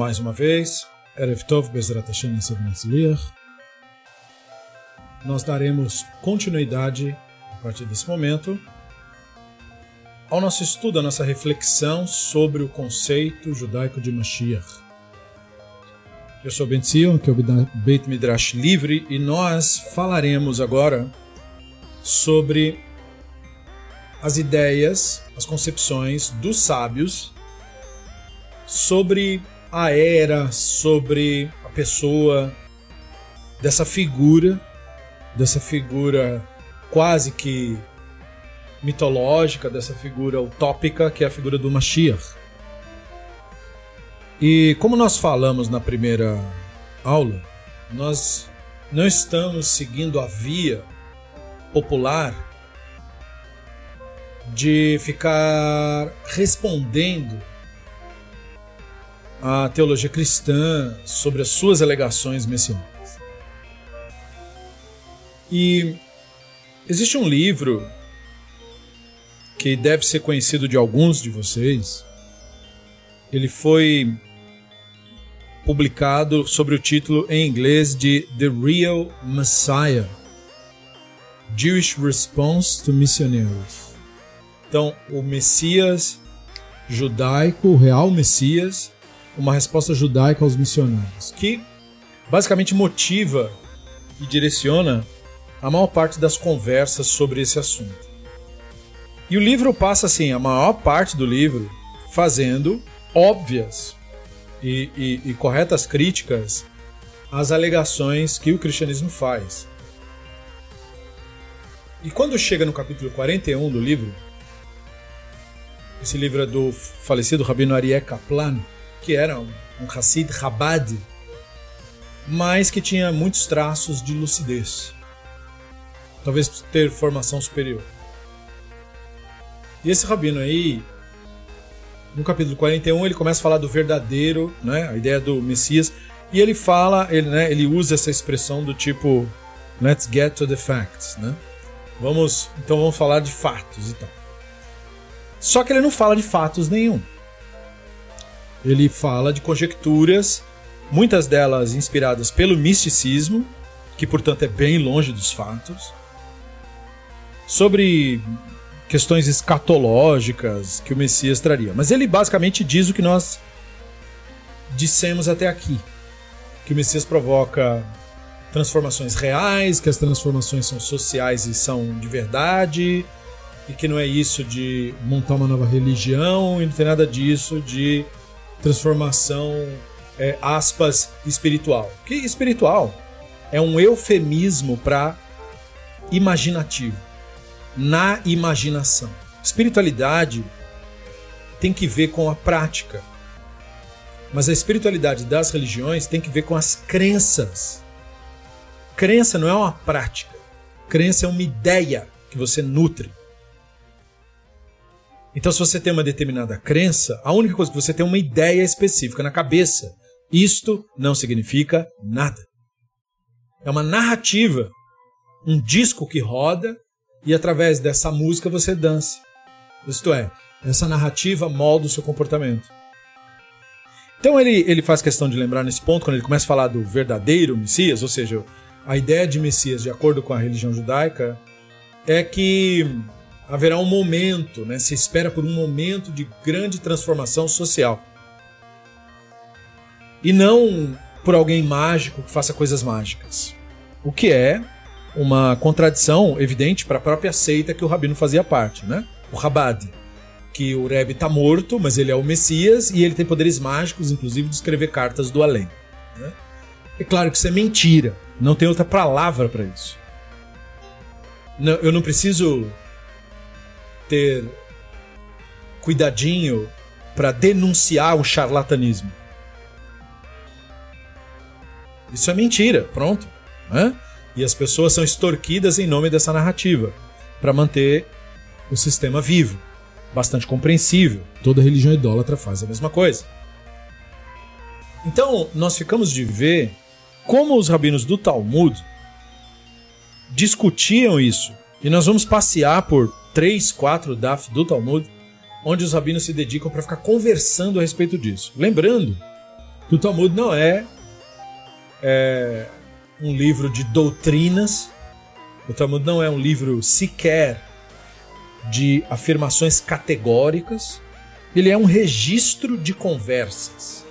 mais uma vez, Erev Tov Bezrat Hashem Nós daremos continuidade, a partir desse momento, ao nosso estudo, à nossa reflexão sobre o conceito judaico de Mashiach. Eu sou Ben Zion, que é o Beit Midrash Livre, e nós falaremos agora sobre as ideias, as concepções dos sábios sobre a era, sobre a pessoa, dessa figura, dessa figura quase que mitológica, dessa figura utópica que é a figura do Mashiach. E como nós falamos na primeira aula, nós não estamos seguindo a via popular de ficar respondendo a teologia cristã sobre as suas alegações messiânicas. E existe um livro que deve ser conhecido de alguns de vocês. Ele foi publicado sobre o título em inglês de The Real Messiah: Jewish Response to Missionaries. Então, o Messias judaico, o real Messias, uma resposta judaica aos missionários, que basicamente motiva e direciona a maior parte das conversas sobre esse assunto. E o livro passa assim, a maior parte do livro fazendo óbvias e, e, e corretas críticas às alegações que o cristianismo faz. E quando chega no capítulo 41 do livro, esse livro é do falecido Rabino Arié Kaplan, que era um, Hassid Chabad, mas que tinha muitos traços de lucidez. Talvez ter formação superior. E esse rabino aí, no capítulo 41, ele começa a falar do verdadeiro, né, a ideia do Messias, e ele fala, ele, né, ele usa essa expressão do tipo let's get to the facts, né? Vamos, então vamos falar de fatos e tal. Só que ele não fala de fatos nenhum. Ele fala de conjecturas, muitas delas inspiradas pelo misticismo, que portanto é bem longe dos fatos, sobre questões escatológicas que o Messias traria. Mas ele basicamente diz o que nós dissemos até aqui: que o Messias provoca transformações reais, que as transformações são sociais e são de verdade, e que não é isso de montar uma nova religião, e não tem nada disso de transformação, é, aspas, espiritual. Que espiritual é um eufemismo para imaginativo, na imaginação. Espiritualidade tem que ver com a prática. Mas a espiritualidade das religiões tem que ver com as crenças. Crença não é uma prática. Crença é uma ideia que você nutre. Então, se você tem uma determinada crença, a única coisa que você tem é uma ideia específica na cabeça. Isto não significa nada. É uma narrativa, um disco que roda e através dessa música você dança. Isto é, essa narrativa molda o seu comportamento. Então ele, ele faz questão de lembrar nesse ponto, quando ele começa a falar do verdadeiro Messias, ou seja, a ideia de Messias, de acordo com a religião judaica, é que haverá um momento, né? se espera por um momento de grande transformação social. E não por alguém mágico que faça coisas mágicas. O que é uma contradição evidente para a própria seita que o Rabino fazia parte, né? O Rabad. Que o Rebbe está morto, mas ele é o Messias e ele tem poderes mágicos, inclusive de escrever cartas do além. Né? É claro que isso é mentira. Não tem outra palavra para isso. Não, eu não preciso ter cuidadinho para denunciar o charlatanismo. Isso é mentira, pronto. Né? E as pessoas são extorquidas em nome dessa narrativa para manter o sistema vivo. Bastante compreensível. Toda religião idólatra faz a mesma coisa. Então, nós ficamos de ver como os rabinos do Talmud discutiam isso. E nós vamos passear por três, quatro daf do Talmud, onde os rabinos se dedicam para ficar conversando a respeito disso. Lembrando que o Talmud não é, é um livro de doutrinas, o Talmud não é um livro sequer de afirmações categóricas, ele é um registro de conversas,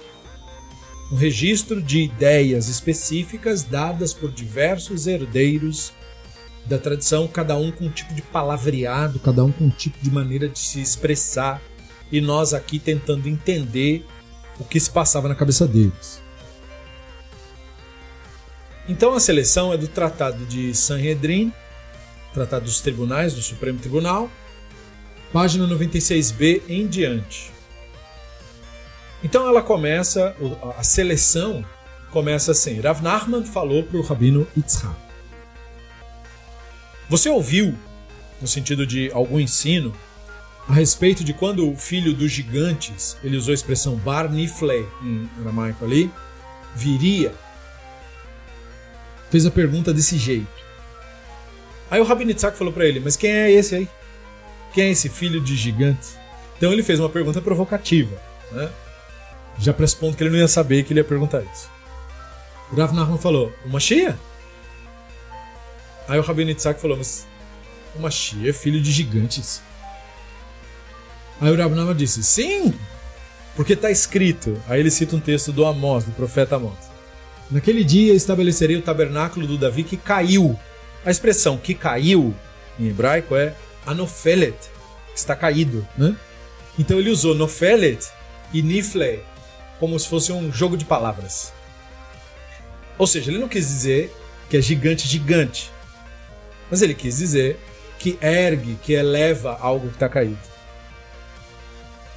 um registro de ideias específicas dadas por diversos herdeiros da tradição, cada um com um tipo de palavreado, cada um com um tipo de maneira de se expressar, e nós aqui tentando entender o que se passava na cabeça deles. Então a seleção é do Tratado de Sanhedrin, Tratado dos Tribunais do Supremo Tribunal, página 96b em diante. Então ela começa, a seleção começa assim: Rav Nachman falou para o rabino Yitzhak. Você ouviu, no sentido de algum ensino, a respeito de quando o filho dos gigantes, ele usou a expressão Bar Nifle em aramaico ali, viria, fez a pergunta desse jeito. Aí o Rabino Yitzhak falou para ele, mas quem é esse aí? Quem é esse filho de gigante? Então ele fez uma pergunta provocativa, né? Já prespondo que ele não ia saber que ele ia perguntar isso. O Rav Nachman falou, o Mashiach? Aí o Rabino Yitzhak falou, mas o Mashiach é filho de gigantes. Aí o Nachman disse, sim, porque está escrito. Aí ele cita um texto do Amós, do profeta Amós. Naquele dia estabelecerei o tabernáculo do Davi que caiu. A expressão que caiu em hebraico é Anofelet, está caído, né? Então ele usou Nofelet e Nifle como se fosse um jogo de palavras. Ou seja, ele não quis dizer que é gigante gigante, mas ele quis dizer que ergue, que eleva algo que está caído.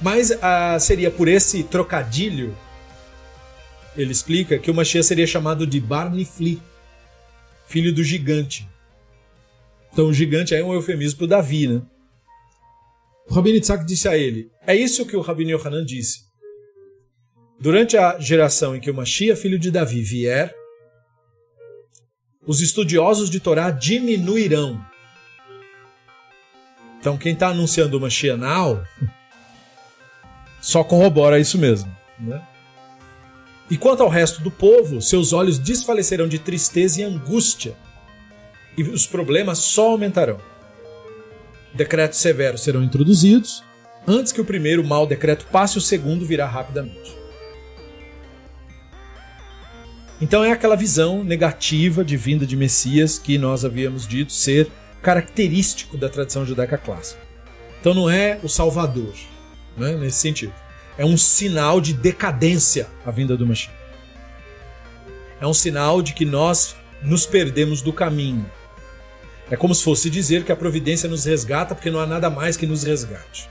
Mas ah, seria por esse trocadilho, ele explica que o Mashiach seria chamado de Barnifli, filho do gigante. Então o gigante é um eufemismo para Davi, né? O Rabino Yitzhak disse a ele: É isso que o Rabino Yohanan disse. Durante a geração em que o Mashiach, filho de Davi, vier, os estudiosos de Torá diminuirão. Então quem está anunciando o Mashiach now só corrobora isso mesmo. Né? E quanto ao resto do povo, seus olhos desfalecerão de tristeza e angústia e os problemas só aumentarão. Decretos severos serão introduzidos. Antes que o primeiro mau decreto passe, o segundo virá rapidamente. Então é aquela visão negativa de vinda de Messias que nós havíamos dito ser característico da tradição judaica clássica. Então não é o Salvador, né, nesse sentido. É um sinal de decadência a vinda do Messias. É um sinal de que nós nos perdemos do caminho, é como se fosse dizer que a providência nos resgata porque não há nada mais que nos resgate.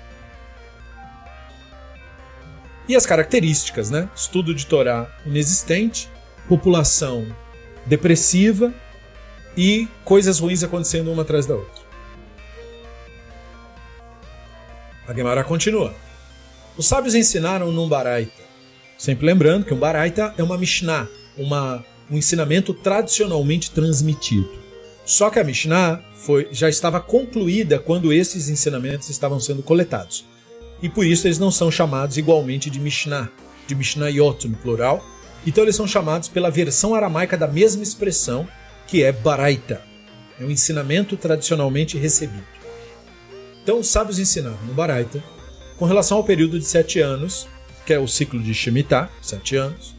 E as características, né? Estudo de Torá inexistente, população depressiva e coisas ruins acontecendo uma atrás da outra. A Gemara continua. Os sábios ensinaram num Baraita. Sempre lembrando que um Baraita é uma Mishnah, uma, um ensinamento tradicionalmente transmitido. Só que a Mishnah foi, já estava concluída quando esses ensinamentos estavam sendo coletados. E por isso eles não são chamados igualmente de Mishnah, de Mishnayot no plural. Então eles são chamados pela versão aramaica da mesma expressão, que é Baraita. É um ensinamento tradicionalmente recebido. Então os sábios ensinaram no Baraita, com relação ao período de sete anos, que é o ciclo de Shemitah, sete anos,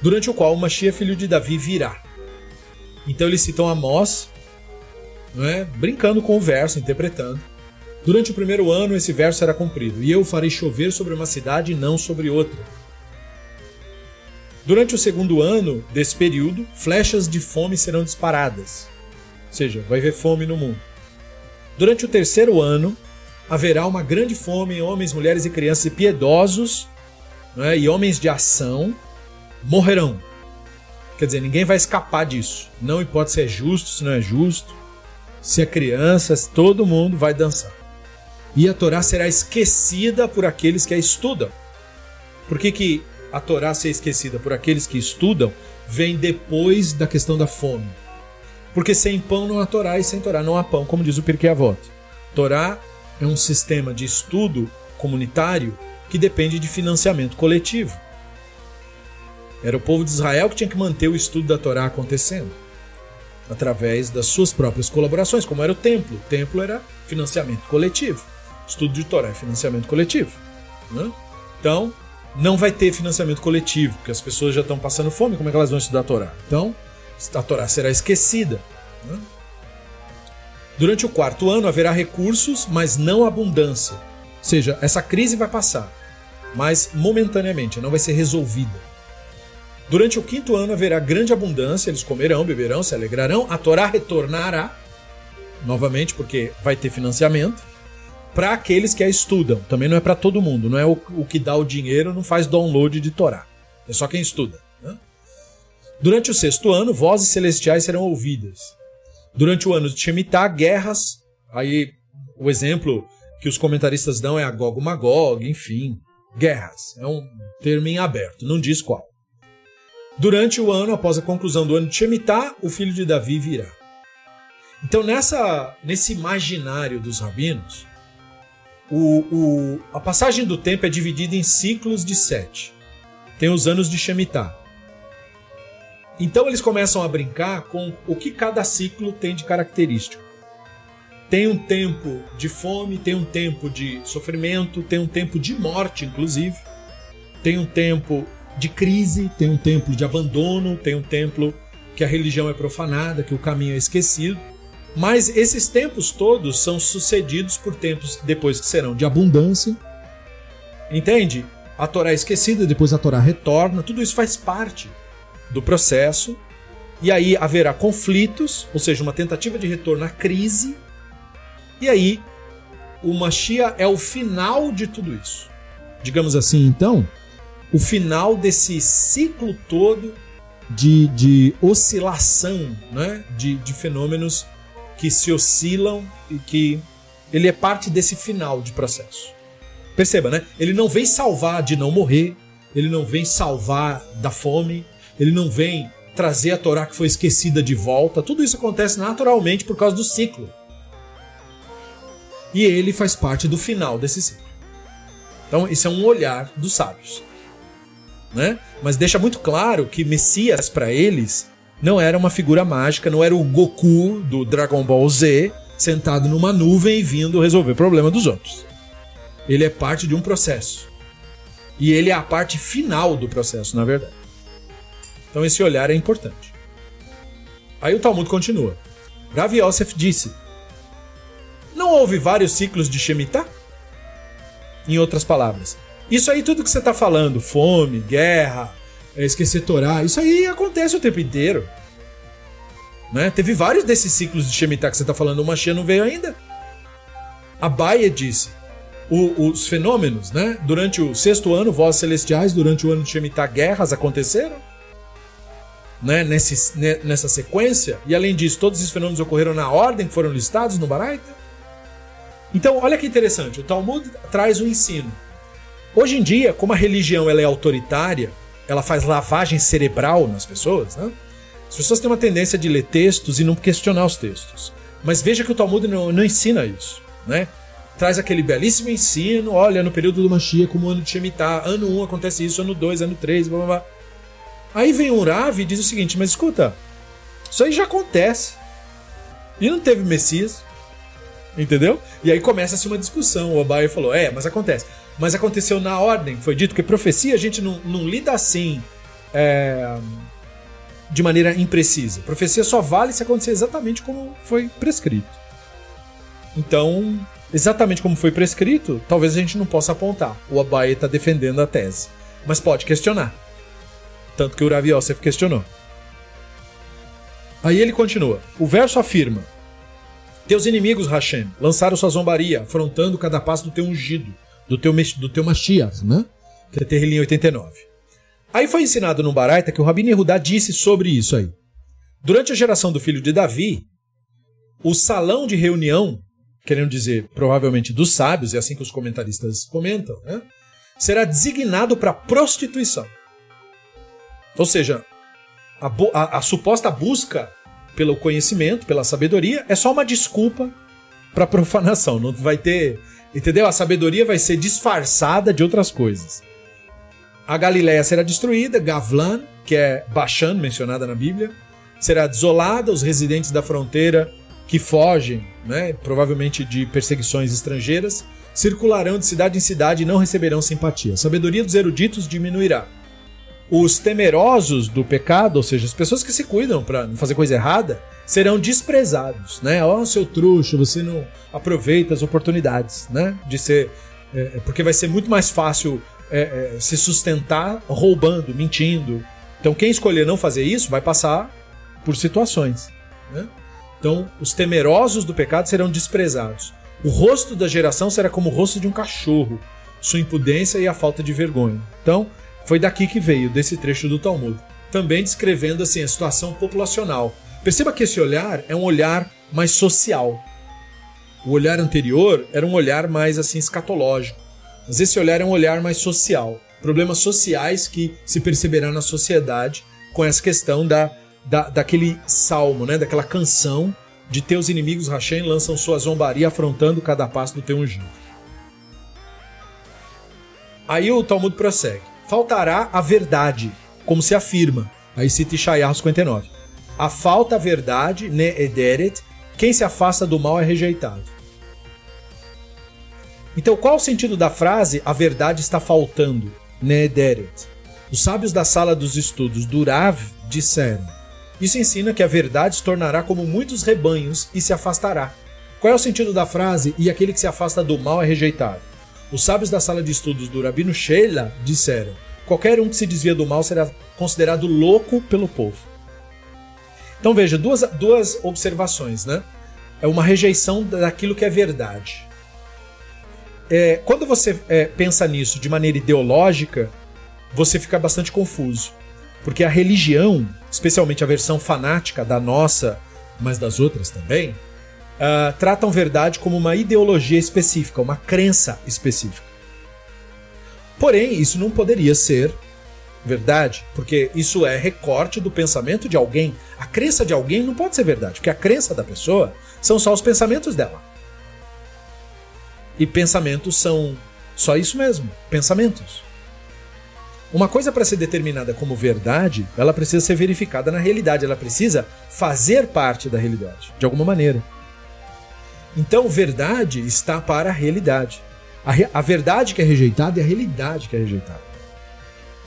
durante o qual o Mashiach, filho de Davi, virá. Então eles citam Amós, não é? brincando com o verso, interpretando. Durante o primeiro ano esse verso será cumprido, e eu farei chover sobre uma cidade e não sobre outra. Durante o segundo ano desse período, flechas de fome serão disparadas. Ou seja, vai haver fome no mundo. Durante o terceiro ano, haverá uma grande fome em homens, mulheres e crianças e piedosos, é? e homens de ação morrerão. Quer dizer, ninguém vai escapar disso. Não importa se é justo, se não é justo, se é criança, todo mundo vai dançar. E a Torá será esquecida por aqueles que a estudam. Por que, que a Torá ser esquecida por aqueles que estudam vem depois da questão da fome? Porque sem pão não há Torá e sem Torá não há pão, como diz o Pirkei Avot. Torá é um sistema de estudo comunitário que depende de financiamento coletivo. Era o povo de Israel que tinha que manter o estudo da Torá acontecendo através das suas próprias colaborações, como era o templo. O templo era financiamento coletivo. Estudo de Torá é financiamento coletivo. Né? Então, não vai ter financiamento coletivo, porque as pessoas já estão passando fome, como é que elas vão estudar a Torá? Então, a Torá será esquecida. Né? Durante o quarto ano haverá recursos, mas não abundância. Ou seja, essa crise vai passar, mas momentaneamente, não vai ser resolvida. Durante o quinto ano haverá grande abundância, eles comerão, beberão, se alegrarão, a Torá retornará, novamente, porque vai ter financiamento, para aqueles que a estudam. Também não é para todo mundo, não é o, o, que dá o dinheiro, não faz download de Torá. É só quem estuda. Né? Durante o sexto ano, vozes celestiais serão ouvidas. Durante o ano de Shemitah, guerras. Aí o exemplo que os comentaristas dão é a Gog Magog, enfim, guerras. É um termo em aberto, não diz qual. Durante o ano, após a conclusão do ano de Shemitah, o filho de Davi virá. Então, nessa, nesse imaginário dos rabinos, o, o, a passagem do tempo é dividida em ciclos de sete. Tem os anos de Shemitah. Então eles começam a brincar com o que cada ciclo tem de característico. Tem um tempo de fome, tem um tempo de sofrimento, tem um tempo de morte, inclusive. Tem um tempo de crise, tem um templo de abandono, tem um templo que a religião é profanada, que o caminho é esquecido. Mas esses tempos todos são sucedidos por tempos depois que serão de abundância. Entende? A Torá é esquecida, depois a Torá retorna, tudo isso faz parte do processo. E aí haverá conflitos, ou seja, uma tentativa de retorno à crise. E aí o Mashiach é o final de tudo isso. Digamos assim, então, o final desse ciclo todo de, de oscilação, né? de, de fenômenos que se oscilam e que ele é parte desse final de processo. Perceba, né? Ele não vem salvar de não morrer, ele não vem salvar da fome, ele não vem trazer a Torá que foi esquecida de volta. Tudo isso acontece naturalmente por causa do ciclo. E ele faz parte do final desse ciclo. Então, isso é um olhar dos sábios né? Mas deixa muito claro que Messias para eles não era uma figura mágica, não era o Goku do Dragon Ball Z sentado numa nuvem e vindo resolver o problema dos outros. Ele é parte de um processo. E ele é a parte final do processo, na verdade. Então esse olhar é importante. Aí o Talmud continua. Rav Yosef disse: Não houve vários ciclos de Shemitah? Em outras palavras, isso aí, tudo que você tá falando, fome, guerra, é, esquecer Torá, isso aí acontece o tempo inteiro. Né? Teve vários desses ciclos de Shemitah que você tá falando, o Mashiach não veio ainda. A Baia disse, o, os fenômenos, né? Durante o sexto ano, vozes celestiais, durante o ano de Shemitah, guerras aconteceram. Né? Nesse, nessa sequência. E além disso, todos esses fenômenos ocorreram na ordem que foram listados no Baraita. Então, olha que interessante. O Talmud traz um ensino. Hoje em dia, como a religião ela é autoritária, ela faz lavagem cerebral nas pessoas, né? As pessoas têm uma tendência de ler textos e não questionar os textos. Mas veja que o Talmud não, não ensina isso, né? Traz aquele belíssimo ensino, olha, no período do Mashiach, como o ano de Shemitah, ano 1 acontece isso, ano 2, ano 3, blá blá blá. Aí vem um Rav e diz o seguinte, mas escuta, isso aí já acontece. E não teve Messias, entendeu? E aí começa-se uma discussão. O Abai falou, é, mas acontece mas aconteceu na ordem. Foi dito que profecia a gente não, não lida assim é, de maneira imprecisa. Profecia só vale se acontecer exatamente como foi prescrito. Então, exatamente como foi prescrito, talvez a gente não possa apontar. O Abaye está defendendo a tese. Mas pode questionar. Tanto que o Rav Yosef questionou. Aí ele continua. O verso afirma: Teus inimigos, Hashem, lançaram sua zombaria, afrontando cada passo do teu ungido do teu, do teu Mashiach, né? Que é Terrilim 89. Aí foi ensinado no Baraita que o Rabino Yehudá disse sobre isso aí. Durante a geração do filho de Davi, o salão de reunião, querendo dizer provavelmente dos sábios, é assim que os comentaristas comentam, né? será designado para prostituição. Ou seja, a, a, a, suposta busca pelo conhecimento, pela sabedoria, é só uma desculpa para profanação. Não vai ter Entendeu? A sabedoria vai ser disfarçada de outras coisas. A Galiléia será destruída, Gavlan, que é Bashan, mencionada na Bíblia, será desolada, os residentes da fronteira que fogem, né, provavelmente de perseguições estrangeiras, circularão de cidade em cidade e não receberão simpatia. A sabedoria dos eruditos diminuirá. Os temerosos do pecado, ou seja, as pessoas que se cuidam para não fazer coisa errada, serão desprezados, né? Ó, oh, seu trouxa, você não aproveita as oportunidades, né? De ser, é, é, porque vai ser muito mais fácil é, é, se sustentar roubando, mentindo. Então, quem escolher não fazer isso vai passar por situações, né? Então, os temerosos do pecado serão desprezados. O rosto da geração será como o rosto de um cachorro, sua impudência e a falta de vergonha. Então, foi daqui que veio, desse trecho do Talmud. Também descrevendo assim a situação populacional. Perceba que esse olhar é um olhar mais social. O olhar anterior era um olhar mais assim escatológico. Mas esse olhar é um olhar mais social. Problemas sociais que se perceberá na sociedade com essa questão da, da, daquele salmo, né? daquela canção de teus inimigos Hashem lançam sua zombaria afrontando cada passo do teu ungido. Aí o Talmud prossegue. Faltará a verdade, como se afirma. Aí cita Ishaiah 59. A falta a verdade, ne ederet, quem se afasta do mal é rejeitado. Então, qual o sentido da frase a verdade está faltando? Ne ederet. Os sábios da sala dos estudos do Rav disseram isso ensina que a verdade se tornará como muitos rebanhos e se afastará. Qual é o sentido da frase? E aquele que se afasta do mal é rejeitado. Os sábios da sala de estudos do Rabino Sheila disseram: qualquer um que se desvia do mal será considerado louco pelo povo. Então veja, duas, duas observações, né? É uma rejeição daquilo que é verdade. É, quando você é, pensa nisso de maneira ideológica, você fica bastante confuso. Porque a religião, especialmente a versão fanática da nossa, mas das outras também, uh, tratam verdade como uma ideologia específica, uma crença específica. Porém, isso não poderia ser verdade, porque isso é recorte do pensamento de alguém. A crença de alguém não pode ser verdade, porque a crença da pessoa são só os pensamentos dela. E pensamentos são só isso mesmo, pensamentos. Uma coisa para ser determinada como verdade, ela precisa ser verificada na realidade, ela precisa fazer parte da realidade, de alguma maneira. Então, verdade está para a realidade. A, re a verdade que é rejeitada é a realidade que é rejeitada.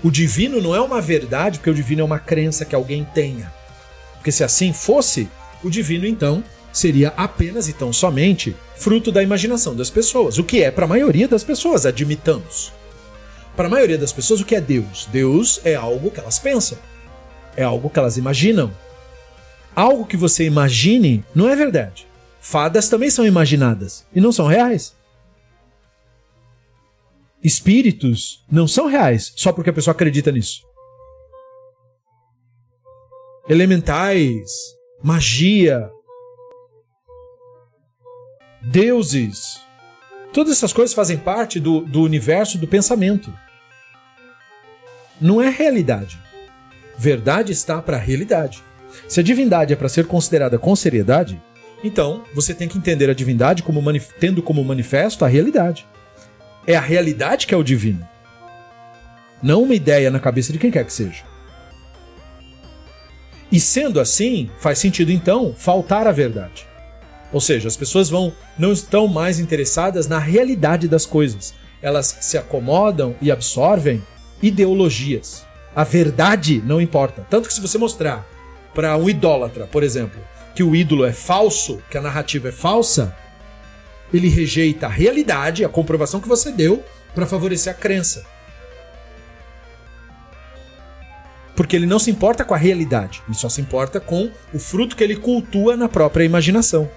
O divino não é uma verdade, porque o divino é uma crença que alguém tenha. Porque se assim fosse, o divino então seria apenas e tão somente fruto da imaginação das pessoas, o que é para a maioria das pessoas, admitamos. Para a maioria das pessoas, o que é Deus? Deus é algo que elas pensam, é algo que elas imaginam. Algo que você imagine não é verdade. Fadas também são imaginadas e não são reais. Espíritos não são reais só porque a pessoa acredita nisso. Elementais, magia, deuses, todas essas coisas fazem parte do, do universo do pensamento não é realidade. Verdade está para a realidade. Se a divindade é para ser considerada com seriedade, então você tem que entender a divindade como tendo como manifesto a realidade. É a realidade que é o divino, não uma ideia na cabeça de quem quer que seja. E sendo assim, faz sentido então faltar a verdade. Ou seja, as pessoas vão não estão mais interessadas na realidade das coisas. Elas se acomodam e absorvem ideologias. A verdade não importa. Tanto que se você mostrar para um idólatra, por exemplo, que o ídolo é falso, que a narrativa é falsa, ele rejeita a realidade, a comprovação que você deu para favorecer a crença. Porque ele não se importa com a realidade, ele só se importa com o fruto que ele cultua na própria imaginação.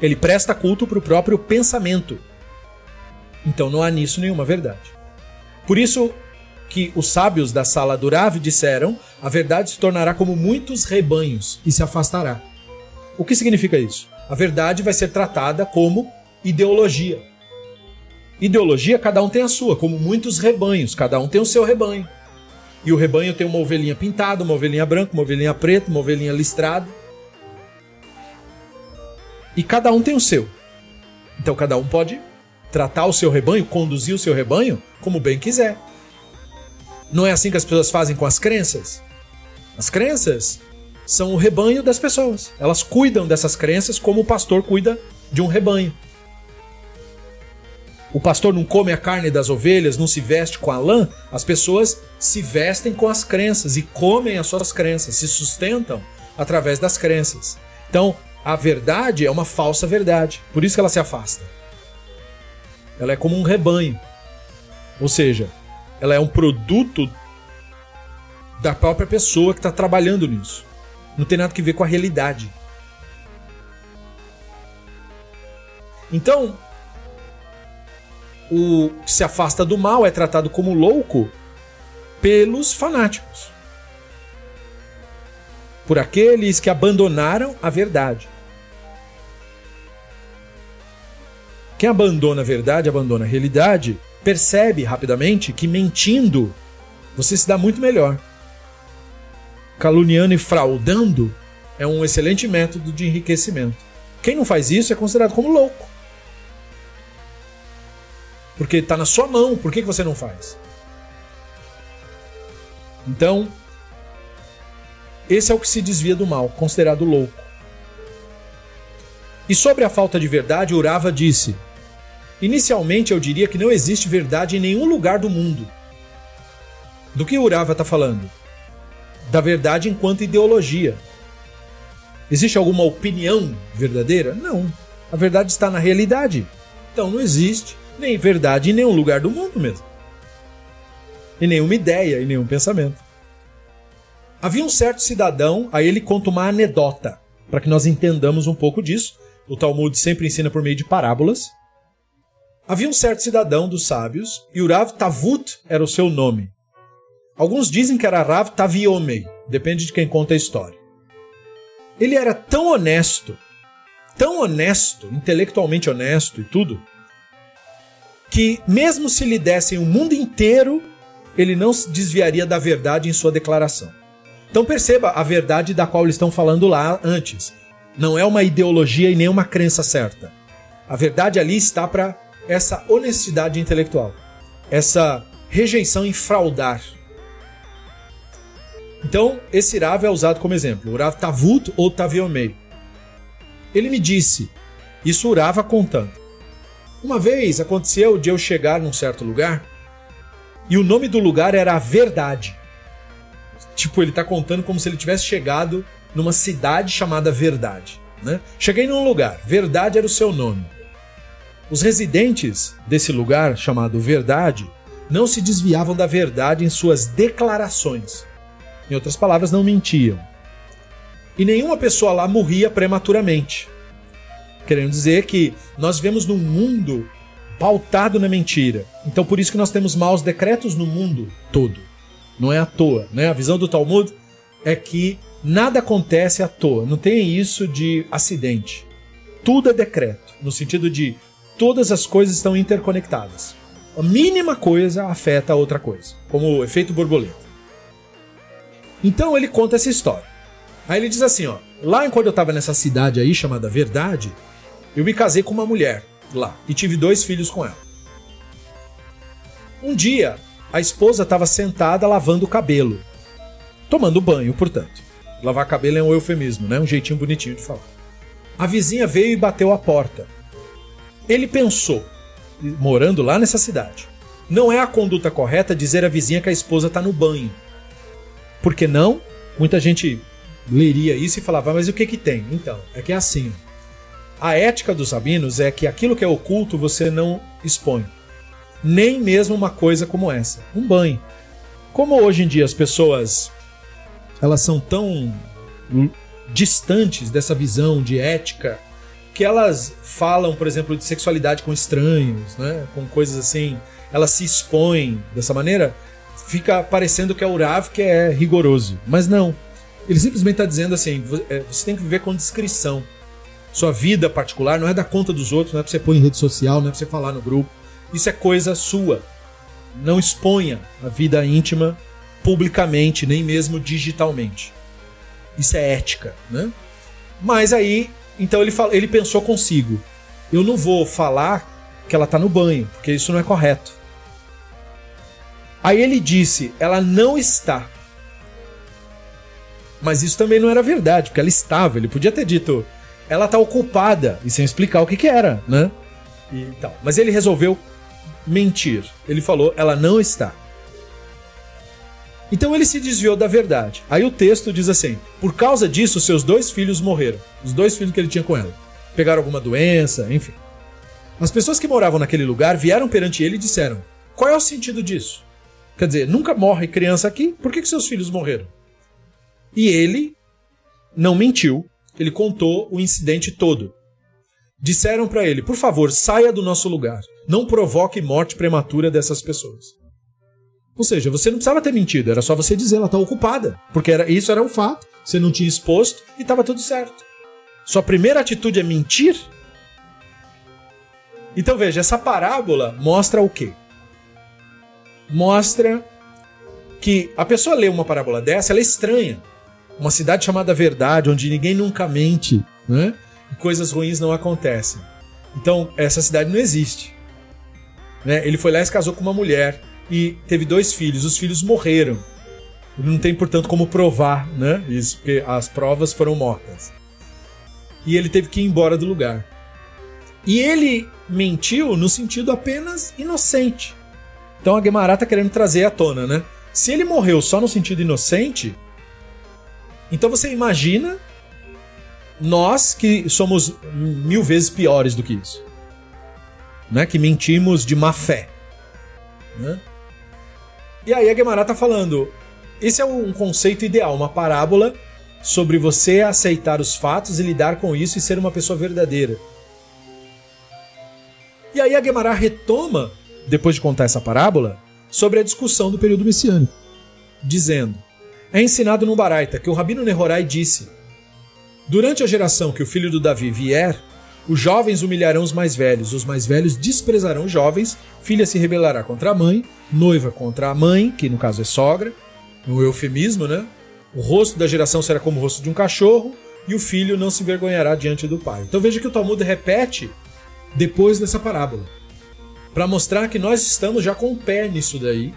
Ele presta culto para o próprio pensamento. Então não há nisso nenhuma verdade. Por isso que os sábios da sala do Rav disseram: a verdade se tornará como muitos rebanhos e se afastará. O que significa isso? A verdade vai ser tratada como ideologia. Ideologia, cada um tem a sua, como muitos rebanhos, cada um tem o seu rebanho. E o rebanho tem uma ovelhinha pintada, uma ovelhinha branca, uma ovelhinha preta, uma ovelhinha listrada. E cada um tem o seu. Então cada um pode tratar o seu rebanho, conduzir o seu rebanho como bem quiser. Não é assim que as pessoas fazem com as crenças? As crenças são o rebanho das pessoas. Elas cuidam dessas crenças como o pastor cuida de um rebanho. O pastor não come a carne das ovelhas, não se veste com a lã, as pessoas se vestem com as crenças e comem as suas crenças, se sustentam através das crenças. Então, a verdade é uma falsa verdade, por isso que ela se afasta. Ela é como um rebanho. Ou seja, ela é um produto da própria pessoa que está trabalhando nisso. Não tem nada que ver com a realidade. Então, o que se afasta do mal é tratado como louco pelos fanáticos. Por aqueles que abandonaram a verdade. Quem abandona a verdade, abandona a realidade, percebe rapidamente que mentindo você se dá muito melhor. Caluniando e fraudando é um excelente método de enriquecimento. Quem não faz isso é considerado como louco. Porque está na sua mão, por que, que você não faz? Então, esse é o que se desvia do mal, considerado louco. E sobre a falta de verdade, Urava disse: Inicialmente eu diria que não existe verdade em nenhum lugar do mundo. Do que Urava está falando? Da verdade enquanto ideologia. Existe alguma opinião verdadeira? Não. A verdade está na realidade. Então não existe nem verdade em nenhum lugar do mundo mesmo. Em nenhuma ideia, em nenhum pensamento. Havia um certo cidadão, a ele conta uma anedota, para que nós entendamos um pouco disso. O Talmud sempre ensina por meio de parábolas. Havia um certo cidadão dos sábios, e Urav Tavut era o seu nome. Alguns dizem que era Rav Taviomei, depende de quem conta a história. Ele era tão honesto, tão honesto, intelectualmente honesto e tudo, que, mesmo se lhe dessem o mundo inteiro, ele não se desviaria da verdade em sua declaração. Então perceba a verdade da qual eles estão falando lá antes. Não é uma ideologia e nem uma crença certa. A verdade ali está para essa honestidade intelectual, essa rejeição em fraudar. Então, esse Rav é usado como exemplo, o Rav Tavut ou Taviomei. Ele me disse, isso Urava contando. Uma vez aconteceu de eu chegar num certo lugar e o nome do lugar era a Verdade. Tipo, ele tá contando como se ele tivesse chegado numa cidade chamada Verdade. Né? Cheguei num lugar, Verdade era o seu nome. Os residentes desse lugar chamado Verdade não se desviavam da verdade em suas declarações. Em outras palavras, não mentiam. E nenhuma pessoa lá morria prematuramente. Querendo dizer que nós vivemos num mundo pautado na mentira. Então por isso que nós temos maus decretos no mundo todo. Não é à toa, né? A visão do Talmud é que nada acontece à toa, não tem isso de acidente. Tudo é decreto, no sentido de todas as coisas estão interconectadas. A mínima coisa afeta a outra coisa, como o efeito borboleta. Então ele conta essa história. Aí ele diz assim, ó, lá enquanto eu estava nessa cidade aí chamada Verdade, eu me casei com uma mulher lá e tive dois filhos com ela. Um dia, a esposa estava sentada lavando o cabelo, tomando banho, portanto. Lavar cabelo é um eufemismo, né? Um jeitinho bonitinho de falar. A vizinha veio e bateu a porta. Ele pensou, morando lá nessa cidade, não é a conduta correta dizer à vizinha que a esposa está no banho. Por que não? Muita gente leria isso e falava, mas o que que tem? Então, é que é assim. A ética dos rabinos é que aquilo que é oculto você não expõe. Nem mesmo uma coisa como essa, um banho. Como hoje em dia as pessoas elas são tão distantes dessa visão de ética que elas falam, por exemplo, de sexualidade com estranhos, né? com coisas assim, elas se expõem dessa maneira, fica parecendo que é o Rav que é rigoroso. Mas não. Ele simplesmente está dizendo assim: é, você tem que viver com discrição. Sua vida particular não é da conta dos outros, não é pra você pôr em rede social, não é pra você falar no grupo. Isso é coisa sua. Não exponha a vida íntima publicamente, nem mesmo digitalmente. Isso é ética, né? Mas aí, então ele, fala, ele pensou consigo: eu não vou falar que ela tá no banho, porque isso não é correto. Aí ele disse: ela não está. Mas isso também não era verdade, porque ela estava. Ele podia ter dito: ela está ocupada, e sem explicar o que, que era, né? E. Mas ele resolveu mentir. Ele falou: ela não está. Então ele se desviou da verdade. Aí o texto diz assim: por causa disso, seus dois filhos morreram. Os dois filhos que ele tinha com ela. Pegaram alguma doença, enfim. As pessoas que moravam naquele lugar vieram perante ele e disseram: Qual é o sentido disso? Quer dizer, nunca morre criança aqui, por que, que seus filhos morreram? E ele não mentiu, ele contou o incidente todo. Disseram para ele: Por favor, saia do nosso lugar. Não provoque morte prematura dessas pessoas. Ou seja, você não precisava ter mentido, era só você dizer ela está ocupada, porque era, isso era um fato, você não tinha exposto e estava tudo certo. Sua primeira atitude é mentir? Então veja, essa parábola mostra o quê? Mostra que a pessoa lê uma parábola dessa, ela é estranha. Uma cidade chamada Verdade, onde ninguém nunca mente, né? E coisas ruins não acontecem. Então, essa cidade não existe. Né? Ele foi lá e se casou com uma mulher e teve dois filhos. Os filhos morreram. Ele não tem, portanto, como provar né, isso, porque as provas foram mortas. E ele teve que ir embora do lugar. E ele mentiu no sentido apenas inocente. Então a Guemará está querendo trazer à tona, né? Se ele morreu só no sentido inocente, então você imagina nós que somos mil vezes piores do que isso. Né? Que mentimos de má fé. Né? E aí a Guemará tá falando: esse é um conceito ideal, uma parábola sobre você aceitar os fatos e lidar com isso e ser uma pessoa verdadeira. E aí a Guemará retoma, depois de contar essa parábola, sobre a discussão do período messiânico, dizendo: É ensinado no Baraita que o Rabino Nehorai disse: Durante a geração que o filho do Davi vier, os jovens humilharão os mais velhos, os mais velhos desprezarão os jovens, filha se rebelará contra a mãe, noiva contra a mãe, que no caso é sogra, um eufemismo, né? O rosto da geração será como o rosto de um cachorro, e o filho não se envergonhará diante do pai. Então veja que o Talmud repete depois dessa parábola, para mostrar que nós estamos já com o pé nisso daí,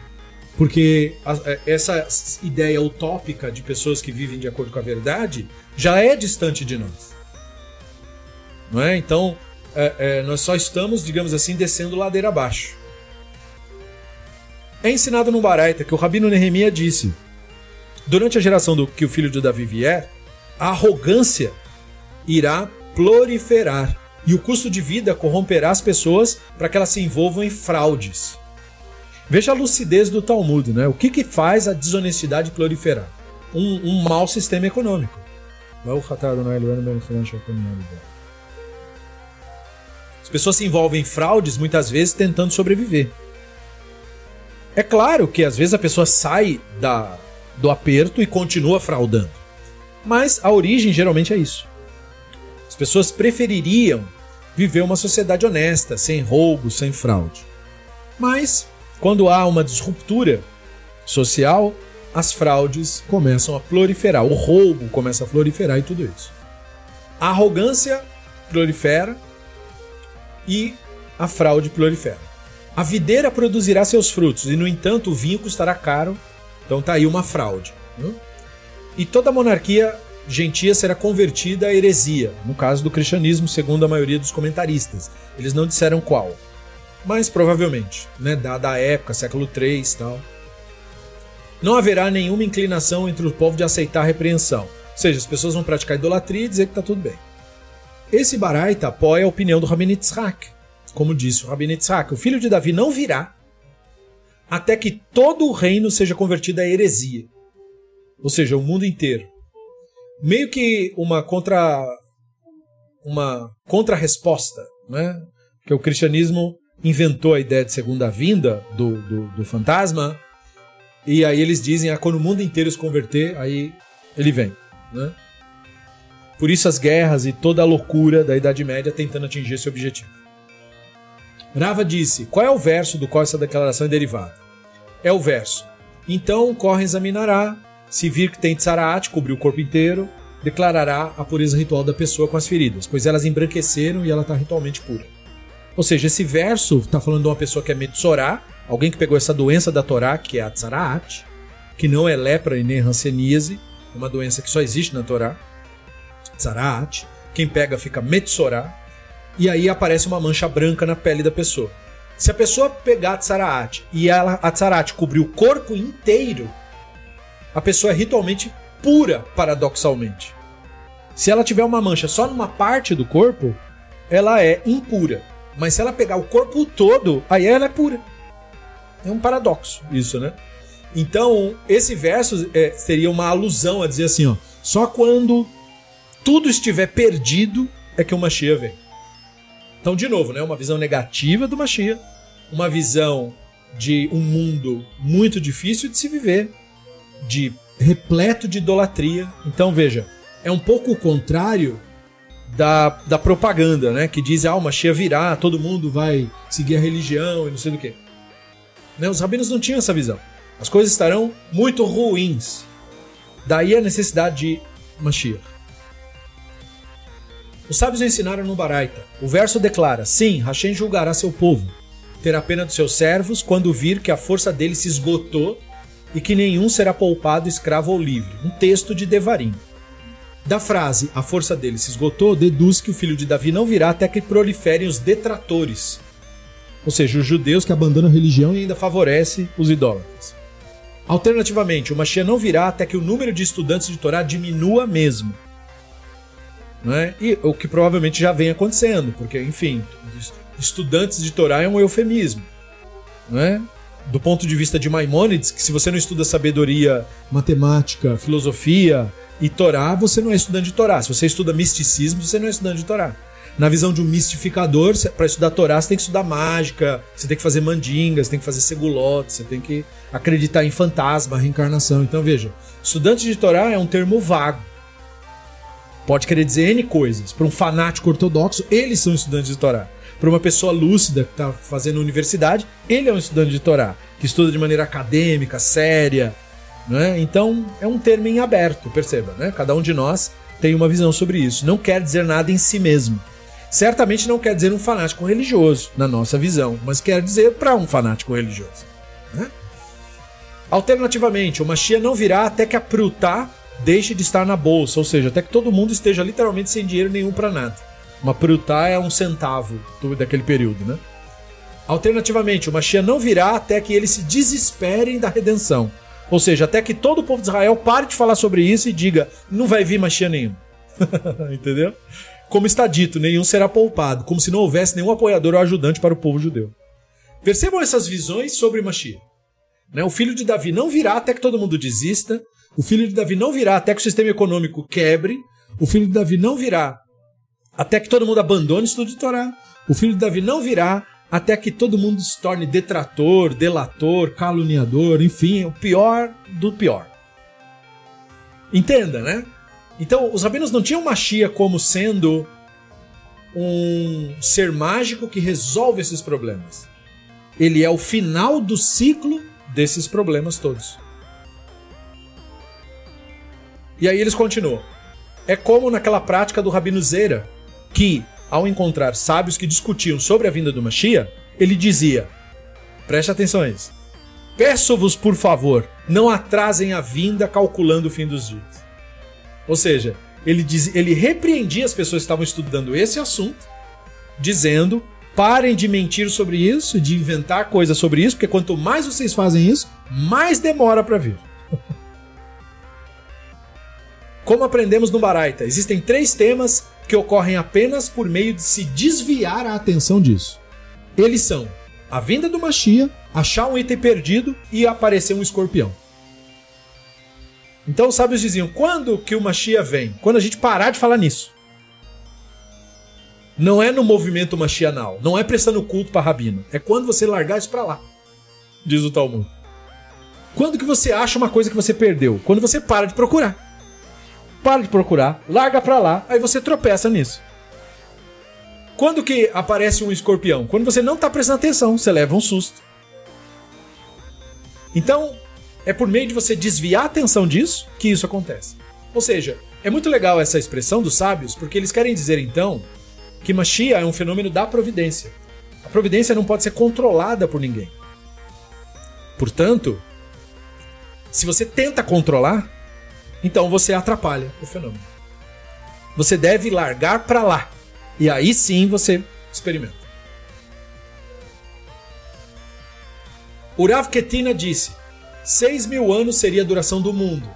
porque é, essa ideia utópica de pessoas que vivem de acordo com a verdade já é distante de nós. Não é? Então, é, é, nós só estamos, digamos assim, descendo ladeira abaixo. É ensinado no Baraita que o Rabino Nehemia disse: durante a geração do que o filho de Davi vier, a arrogância irá proliferar e o custo de vida corromperá as pessoas para que elas se envolvam em fraudes. Veja a lucidez do Talmud, né? O que, que faz a desonestidade proliferar? Um, um mau sistema econômico. As pessoas se envolvem em fraudes muitas vezes tentando sobreviver. É claro que às vezes a pessoa sai da, do aperto e continua fraudando. Mas a origem geralmente é isso. As pessoas prefeririam viver uma sociedade honesta, sem roubo, sem fraude. Mas, quando há uma disruptura social, as fraudes começam a proliferar, o roubo começa a proliferar e tudo isso. A arrogância prolifera e a fraude prolifera. A videira produzirá seus frutos, e no entanto o vinho custará caro, então tá aí uma fraude. Né? E toda monarquia gentia será convertida à heresia, no caso do cristianismo, segundo a maioria dos comentaristas. Eles não disseram qual, mas provavelmente, né, dada a época, século 3 e tal. Não haverá nenhuma inclinação entre o povo de aceitar a repreensão. Ou seja, as pessoas vão praticar idolatria e dizer que está tudo bem. Esse Baraita apoia a opinião do Yitzhak. Como disse o Yitzhak, o filho de Davi não virá até que todo o reino seja convertido à heresia. Ou seja, o mundo inteiro. Meio que uma contra uma contra-resposta, né? Que o cristianismo inventou a ideia de segunda vinda do, do, do fantasma, e aí eles dizem, ah, quando o mundo inteiro se converter, aí ele vem, né? Por isso as guerras e toda a loucura da Idade Média tentando atingir esse objetivo. Rava disse: Qual é o verso do qual essa declaração é derivada? É o verso. Então corre examinará, se vir que tem tsaraat, cobriu o corpo inteiro, declarará a pureza ritual da pessoa com as feridas, pois elas embranqueceram e ela está ritualmente pura. Ou seja, esse verso está falando de uma pessoa que é Metsorá, alguém que pegou essa doença da Torá, que é a Tzaraat, que não é lepra e nem hanseníase, é uma doença que só existe na Torá. Tzaraat. Quem pega fica Metsorá. E aí aparece uma mancha branca na pele da pessoa. Se a pessoa pegar a Tzaraat e ela, a Tzaraat cobrir o corpo inteiro, a pessoa é ritualmente pura, paradoxalmente. Se ela tiver uma mancha só numa parte do corpo, ela é impura. Mas se ela pegar o corpo todo, aí ela é pura. É um paradoxo isso, né? Então, esse verso é, seria uma alusão a dizer assim, ó, só quando tudo estiver perdido é que o Mashiach vem. Então, de novo, né, uma visão negativa do Mashiach, uma visão de um mundo muito difícil de se viver, de repleto de idolatria. Então, veja, é um pouco o contrário da, da propaganda, né? Que diz, ah, o Mashiach virá, todo mundo vai seguir a religião e não sei do que. Né? Os rabinos não tinham essa visão. As coisas estarão muito ruins. Daí a necessidade de Mashiach. Os sábios ensinaram no Baraita. O verso declara: Sim, Hashem julgará seu povo. Terá pena dos seus servos quando vir que a força deles se esgotou e que nenhum será poupado, escravo ou livre. Um texto de Devarim. Da frase a força dele se esgotou, deduz que o filho de Davi não virá até que proliferem os detratores. Ou seja, os judeus que abandonam a religião e ainda favorece os idólatras. Alternativamente, o Mashiach não virá até que o número de estudantes de Torá diminua mesmo. Né? E o que provavelmente já vem acontecendo, porque, enfim, estudantes de Torá é um eufemismo. Né? Do ponto de vista de Maimônides, que se você não estuda sabedoria, matemática, filosofia e Torá, você não é estudante de Torá. Se você estuda misticismo, você não é estudante de Torá na visão de um mistificador, para estudar Torá, você tem que estudar mágica, você tem que fazer mandingas, você tem que fazer segulote, você tem que acreditar em fantasma, reencarnação. Então veja, estudante de Torá é um termo vago. Pode querer dizer N coisas. Para um fanático ortodoxo, eles são estudantes de Torá. Para uma pessoa lúcida que está fazendo universidade, ele é um estudante de Torá, que estuda de maneira acadêmica, séria. Né? Então é um termo em aberto, perceba. Né? Cada um de nós tem uma visão sobre isso. Não quer dizer nada em si mesmo certamente não quer dizer um fanático religioso, na nossa visão, mas quer dizer para um fanático religioso. Né? Alternativamente, o Mashiach não virá até que a Prutá deixe de estar na bolsa, ou seja, até que todo mundo esteja literalmente sem dinheiro nenhum para nada. Uma Prutá é um centavo daquele período, né? Alternativamente, o Mashiach não virá até que eles se desesperem da redenção. Ou seja, até que todo o povo de Israel pare de falar sobre isso e diga: não vai vir Mashiach nenhum. Entendeu? Como está dito, nenhum será poupado, como se não houvesse nenhum apoiador ou ajudante para o povo judeu. Percebam essas visões sobre Mashiach. Né? O filho de Davi não virá até que todo mundo desista. O filho de Davi não virá até que o sistema econômico quebre. O filho de Davi não virá até que todo mundo abandone o estudo de Torá. O filho de Davi não virá até que todo mundo se torne detrator, delator, caluniador, enfim, o pior do pior. Entenda, né? Então, os rabinos não tinham Machia como sendo um ser mágico que resolve esses problemas. Ele é o final do ciclo desses problemas todos. E aí eles continuam. É como naquela prática do Rabino Zera, que, ao encontrar sábios que discutiam sobre a vinda do Mashiach, ele dizia: Preste atenção a isso. Peço-vos, por favor, não atrasem a vinda calculando o fim dos dias. Ou seja, ele, diz, ele repreendia as pessoas que estavam estudando esse assunto, dizendo: parem de mentir sobre isso, de inventar coisas sobre isso, porque quanto mais vocês fazem isso, mais demora para vir. Como aprendemos no Baraita, existem três temas que ocorrem apenas por meio de se desviar a atenção disso. Eles são a vinda do Machia, achar um item perdido e aparecer um escorpião. Então os sábios diziam: quando que o Mashiach vem? Quando a gente parar de falar nisso. Não é no movimento Mashianal, não é prestando culto para Rabino, é quando você largar isso para lá, diz o Talmud. Quando que você acha uma coisa que você perdeu? Quando você para de procurar. Para de procurar, larga para lá, aí você tropeça nisso. Quando que aparece um escorpião? Quando você não tá prestando atenção, você leva um susto. Então, é por meio de você desviar a atenção disso que isso acontece. Ou seja, é muito legal essa expressão dos sábios, porque eles querem dizer então que Mashiach é um fenômeno da providência. A providência não pode ser controlada por ninguém. Portanto, se você tenta controlar, então você atrapalha o fenômeno. Você deve largar para lá. E aí sim você experimenta. Urav Ketina disse: seis mil anos seria a duração do mundo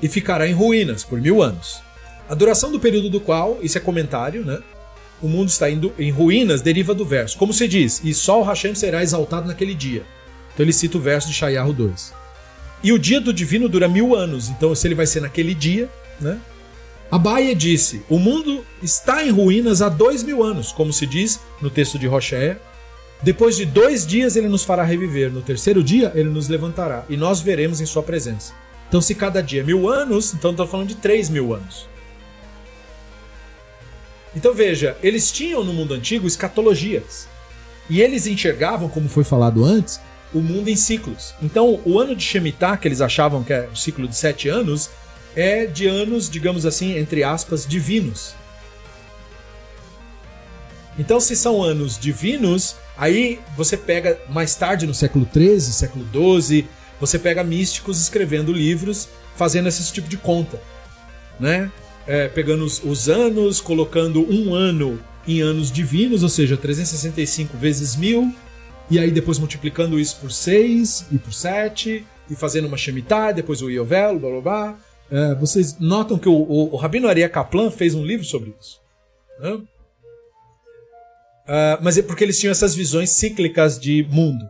e ficará em ruínas por mil anos. A duração do período do qual, isso é comentário, né? O mundo está indo em ruínas deriva do verso. Como se diz, e só o Hashem será exaltado naquele dia. Então ele cita o verso de Shayahu 2. E o dia do divino dura mil anos, então se ele vai ser naquele dia, né? Abaye disse: O mundo está em ruínas há dois mil anos, como se diz no texto de Rocheia. Depois de dois dias ele nos fará reviver, no terceiro dia ele nos levantará, e nós veremos em sua presença. Então, se cada dia é mil anos, então estou falando de três mil anos. Então veja, eles tinham no mundo antigo escatologias. E eles enxergavam, como foi falado antes, o mundo em ciclos. Então, o ano de Shemitah, que eles achavam que é o ciclo de sete anos, é de anos, digamos assim, entre aspas, divinos. Então, se são anos divinos, aí você pega mais tarde, no século XIII, século XII, você pega místicos escrevendo livros, fazendo esse tipo de conta, né? É, pegando os, os anos, colocando um ano em anos divinos, ou seja, 365 vezes mil, e aí depois multiplicando isso por 6 e por 7, e fazendo uma Shemitah, depois o Iovel, blá blá blá. É, vocês notam que o, o, o Rabino Aria Kaplan fez um livro sobre isso. Né? Uh, mas é porque eles tinham essas visões cíclicas de mundo.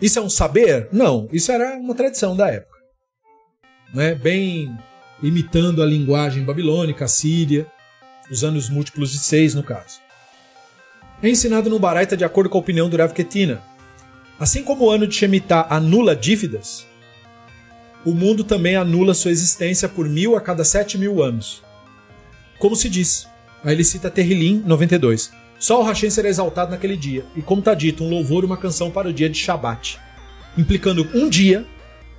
Isso é um saber? Não, isso era uma tradição da época. Né? Bem imitando a linguagem babilônica, assíria, os anos múltiplos de seis, no caso é ensinado no Baraita de acordo com a opinião do Rav Ketina. Assim como o ano de Shemitah anula dívidas, o mundo também anula sua existência por mil a cada sete mil anos. Como se diz, aí ele cita Terrilim 92. Só o Hashem será exaltado naquele dia, e como está dito, um louvor e uma canção para o dia de Shabat, implicando um dia,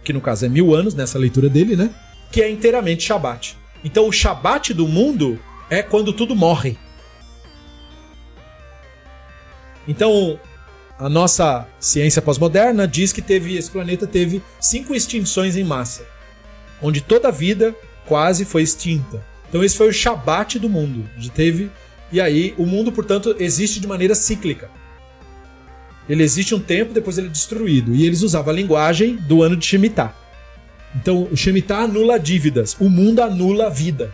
que no caso é mil anos nessa leitura dele, né? Que é inteiramente Shabat. Então o Shabat do mundo é quando tudo morre. Então, a nossa ciência pós-moderna diz que teve esse planeta teve cinco extinções em massa, onde toda a vida quase foi extinta. Então esse foi o Shabat do mundo, onde teve e aí o mundo, portanto, existe de maneira cíclica. Ele existe um tempo, depois ele é destruído. E eles usavam a linguagem do ano de Shemitah. Então, o Shemitah anula dívidas, o mundo anula a vida.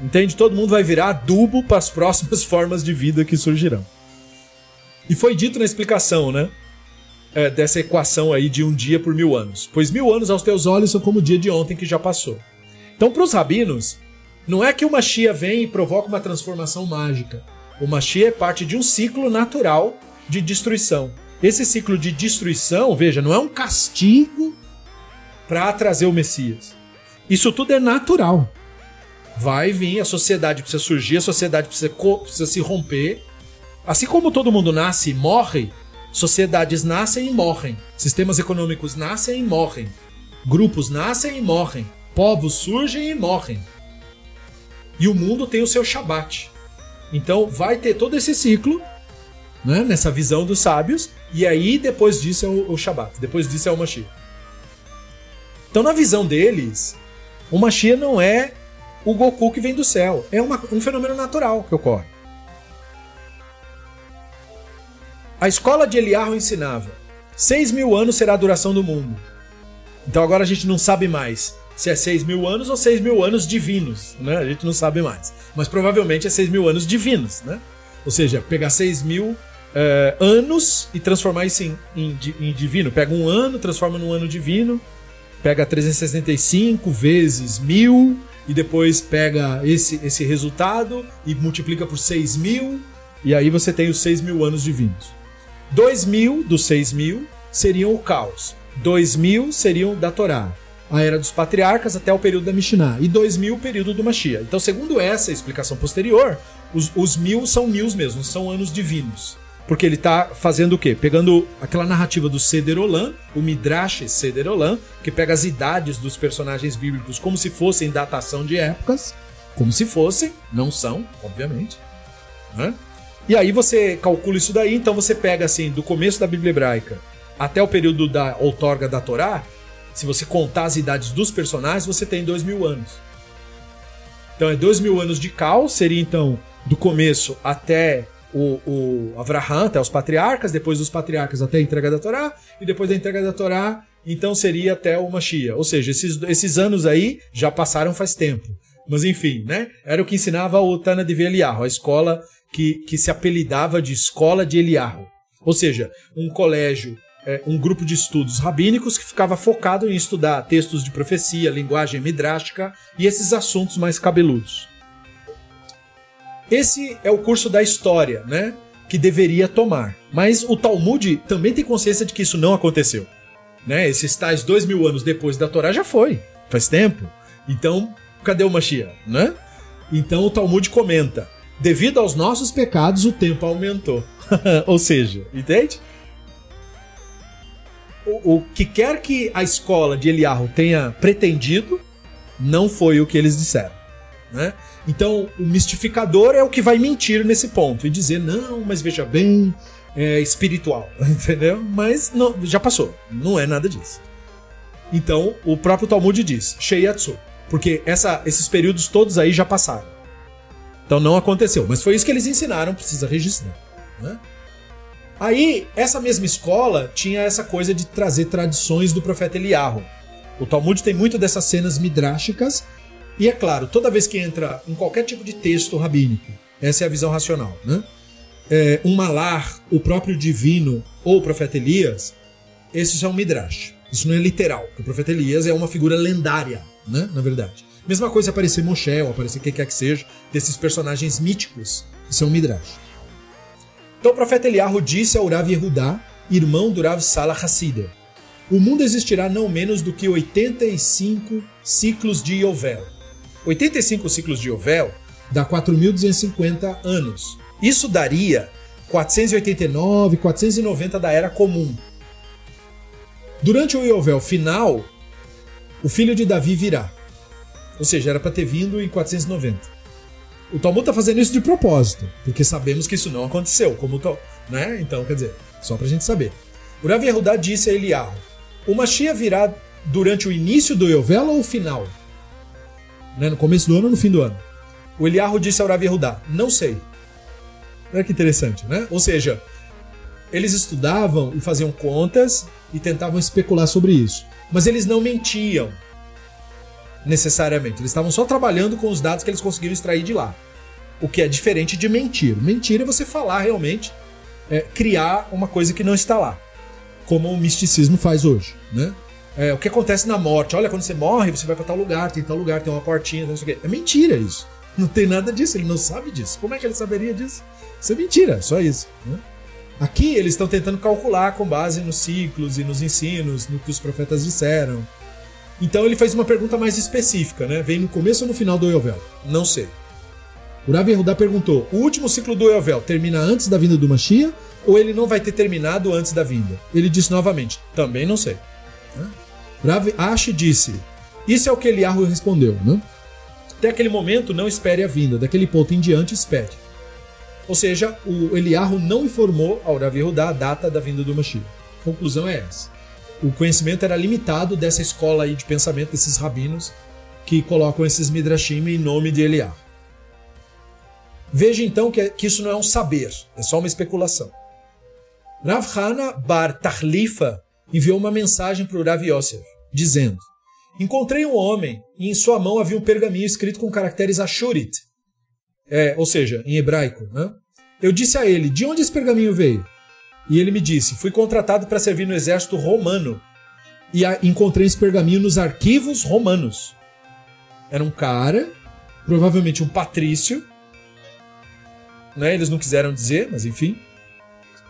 Entende? Todo mundo vai virar adubo para as próximas formas de vida que surgirão. E foi dito na explicação, né? É, dessa equação aí de um dia por mil anos. Pois mil anos aos teus olhos são como o dia de ontem que já passou. Então, para os rabinos, não é que o Machia vem e provoca uma transformação mágica. O Machia é parte de um ciclo natural de destruição. Esse ciclo de destruição, veja, não é um castigo para trazer o Messias. Isso tudo é natural. Vai vir, a sociedade precisa surgir, a sociedade precisa, precisa se romper, Assim como todo mundo nasce e morre, sociedades nascem e morrem, sistemas econômicos nascem e morrem, grupos nascem e morrem, povos surgem e morrem. E o mundo tem o seu Shabat. Então vai ter todo esse ciclo, né, nessa visão dos sábios, e aí depois disso é o, o Shabat, depois disso é o Mashiach. Então na visão deles, o Mashiach não é o Goku que vem do céu, é uma, um fenômeno natural que ocorre. A escola de Eliarro ensinava: seis mil anos será a duração do mundo. Então agora a gente não sabe mais se é seis mil anos ou seis mil anos divinos, né? A gente não sabe mais. Mas provavelmente é seis mil anos divinos, né? Ou seja, pegar seis mil é, anos e transformar isso em, em, em divino. Pega um ano, transforma num ano divino, pega 365 vezes mil e depois pega esse, esse resultado e multiplica por seis mil e aí você tem os seis mil anos divinos. 2000 dos 6000 seriam o caos. 2000 seriam da Torá, a era dos patriarcas até o período da Mishnah, e 2000 o período do Mashiach. Então, segundo essa explicação posterior, os, os mil são mil mesmo, são anos divinos. Porque ele está fazendo o quê? Pegando aquela narrativa do Seder Olam, o Midrash Seder Olam, que pega as idades dos personagens bíblicos como se fossem datação de épocas, como se fossem, não são, obviamente, né? E aí você calcula isso daí, então você pega assim, do começo da Bíblia Hebraica até o período da outorga da Torá, se você contar as idades dos personagens, você tem dois mil anos. Então é dois mil anos de Cal, seria então do começo até o, o Avraham, até os patriarcas, depois dos patriarcas até a entrega da Torá, e depois da entrega da Torá, então seria até o Mashiach. Ou seja, esses, esses anos aí já passaram faz tempo. Mas enfim, né? Era o que ensinava o Tana de Eliarro, a escola que, que se apelidava de Escola de Eliarro. Ou seja, um colégio é, um grupo de estudos rabínicos que ficava focado em estudar textos de profecia, linguagem midrástica e esses assuntos mais cabeludos. Esse é o curso da história, né? Que deveria tomar. Mas o Talmud também tem consciência de que isso não aconteceu. Né? Esses tais dois mil anos depois da Torá já foi. Faz tempo. Então, cadê o Mashiach? Né? Então o Talmud comenta: devido aos nossos pecados, o tempo aumentou. Ou seja, entende? o, o que quer que a escola de Eliarro tenha pretendido, não foi o que eles disseram. Né? Então, o mistificador é o que vai mentir nesse ponto e dizer, não, mas veja bem, é espiritual, entendeu? Mas não, já passou, não é nada disso. Então, o próprio Talmud diz, Sheiatsu, porque essa, esses períodos todos aí já passaram. Então não aconteceu, mas foi isso que eles ensinaram, precisa registrar. Né? Aí, essa mesma escola tinha essa coisa de trazer tradições do profeta Eliarro. O Talmud tem muito dessas cenas midrásticas, e é claro, toda vez que entra em qualquer tipo de texto rabínico, essa é a visão racional, né? É, um malar, o próprio divino ou o profeta Elias, esses são midrash. Isso não é literal, o profeta Elias é uma figura lendária, né? Na verdade. Mesma coisa aparecer Moshe ou aparecer quem quer que seja, desses personagens míticos, que são midrash. Então o profeta Eliarro disse ao Rav Yehudá, irmão do Rav Salah Hassider, o mundo existirá não menos do que 85 ciclos de Yovel. 85 ciclos de Yovel dá 4.250 anos. Isso daria 489, 490 da Era Comum. Durante o Yovel final, o filho de Davi virá. Ou seja, era para ter vindo em 490. O Talmud tá fazendo isso de propósito, porque sabemos que isso não aconteceu, como Tal, né? Então, quer dizer, só pra gente saber. O Rav Yehudá disse a Eliyahu, o Mashiach virá durante o início do Yovel ou o final? Né? No começo do ano ou no fim do ano? O Eliyahu disse ao Rav Yehudá, não sei. Olha que interessante, né? Ou seja, eles estudavam e faziam contas e tentavam especular sobre isso. Mas eles não mentiam necessariamente. Eles estavam só trabalhando com os dados que eles conseguiram extrair de lá. O que é diferente de mentir. Mentir é você falar realmente, é, criar uma coisa que não está lá. Como o misticismo faz hoje, né? É, o que acontece na morte? Olha, quando você morre, você vai para tal lugar, tem tal lugar, tem uma portinha, não sei o quê. É mentira isso. Não tem nada disso, ele não sabe disso. Como é que ele saberia disso? Isso é mentira, só isso. Né? Aqui eles estão tentando calcular com base nos ciclos e nos ensinos, no que os profetas disseram. Então ele faz uma pergunta mais específica, né? Vem no começo ou no final do Yovel? Não sei. O Rav Yehudá perguntou: o último ciclo do Yovel termina antes da vinda do Mashiach ou ele não vai ter terminado antes da vinda? Ele disse novamente: também não sei. Né? Rav Ashi disse: isso é o que Eliarro respondeu, né? Até aquele momento não espere a vinda, daquele ponto em diante espere. Ou seja, o Eliarro não informou ao Rav Yehudá a data da vinda do Mashiach. Conclusão é essa o conhecimento era limitado dessa escola aí de pensamento desses rabinos que colocam esses midrashim em nome de Eliá. Veja então que, que, isso não é um saber, é só uma especulação. Rav Hana Bar Tahlifa enviou uma mensagem para o Rav Yosef, dizendo: Encontrei um homem e em sua mão havia um pergaminho escrito com caracteres Ashurit, é, ou seja, em hebraico. Né? Eu disse a ele: De onde esse pergaminho veio? E ele me disse: Fui contratado para servir no exército romano e encontrei esse pergaminho nos arquivos romanos. Era um cara, provavelmente um patrício, né? eles não quiseram dizer, mas enfim,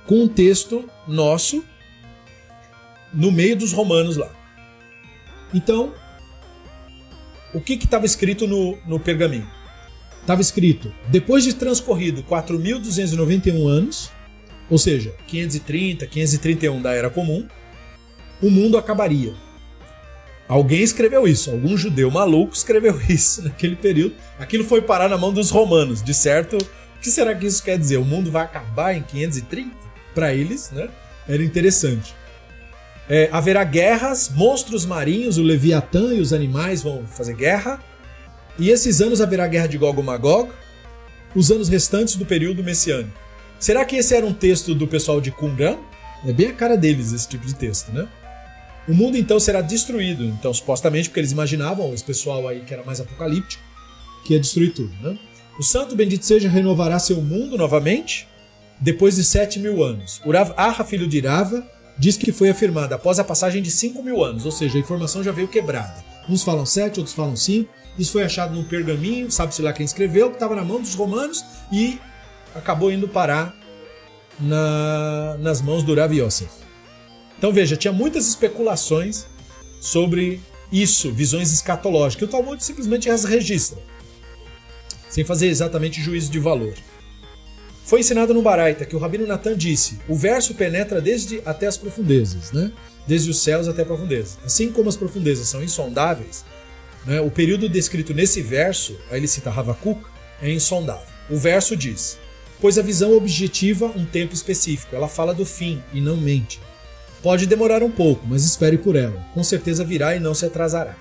com um texto nosso no meio dos romanos lá. Então, o que estava escrito no, no pergaminho? Estava escrito: depois de transcorrido 4.291 anos, ou seja, 530, 531 da Era Comum, o mundo acabaria. Alguém escreveu isso, algum judeu maluco escreveu isso naquele período. Aquilo foi parar na mão dos romanos. De certo, O que será que isso quer dizer? O mundo vai acabar em 530? Para eles, né? Era interessante. É, haverá guerras, monstros marinhos, o Leviatã e os animais vão fazer guerra. E esses anos haverá guerra de Gog e Magog, os anos restantes do período messiânico. Será que esse era um texto do pessoal de Qumran? É bem a cara deles esse tipo de texto, né? O mundo então será destruído, então supostamente porque eles imaginavam, esse pessoal aí que era mais apocalíptico, que ia destruir tudo, né? O santo bendito seja renovará seu mundo novamente depois de sete mil anos. Urav Arra, filho de Irava, diz que foi afirmada após a passagem de 5 mil anos, ou seja, a informação já veio quebrada. Uns falam 7, outros falam 5. Isso foi achado num pergaminho, sabe-se lá quem escreveu, que estava na mão dos romanos e acabou indo parar na, nas mãos do Rav Yosef. Então veja, tinha muitas especulações sobre isso, visões escatológicas, o Talmud simplesmente as registra, sem fazer exatamente juízo de valor. Foi ensinado no Baraita que o Rabino Natan disse: o verso penetra desde até as profundezas, né? desde os céus até a profundeza. Assim como as profundezas são insondáveis, né? o período descrito nesse verso, aí ele cita Havakuk, é insondável. O verso diz: Pois a visão objetiva um tempo específico, ela fala do fim e não mente. Pode demorar um pouco, mas espere por ela. Com certeza virá e não se atrasará.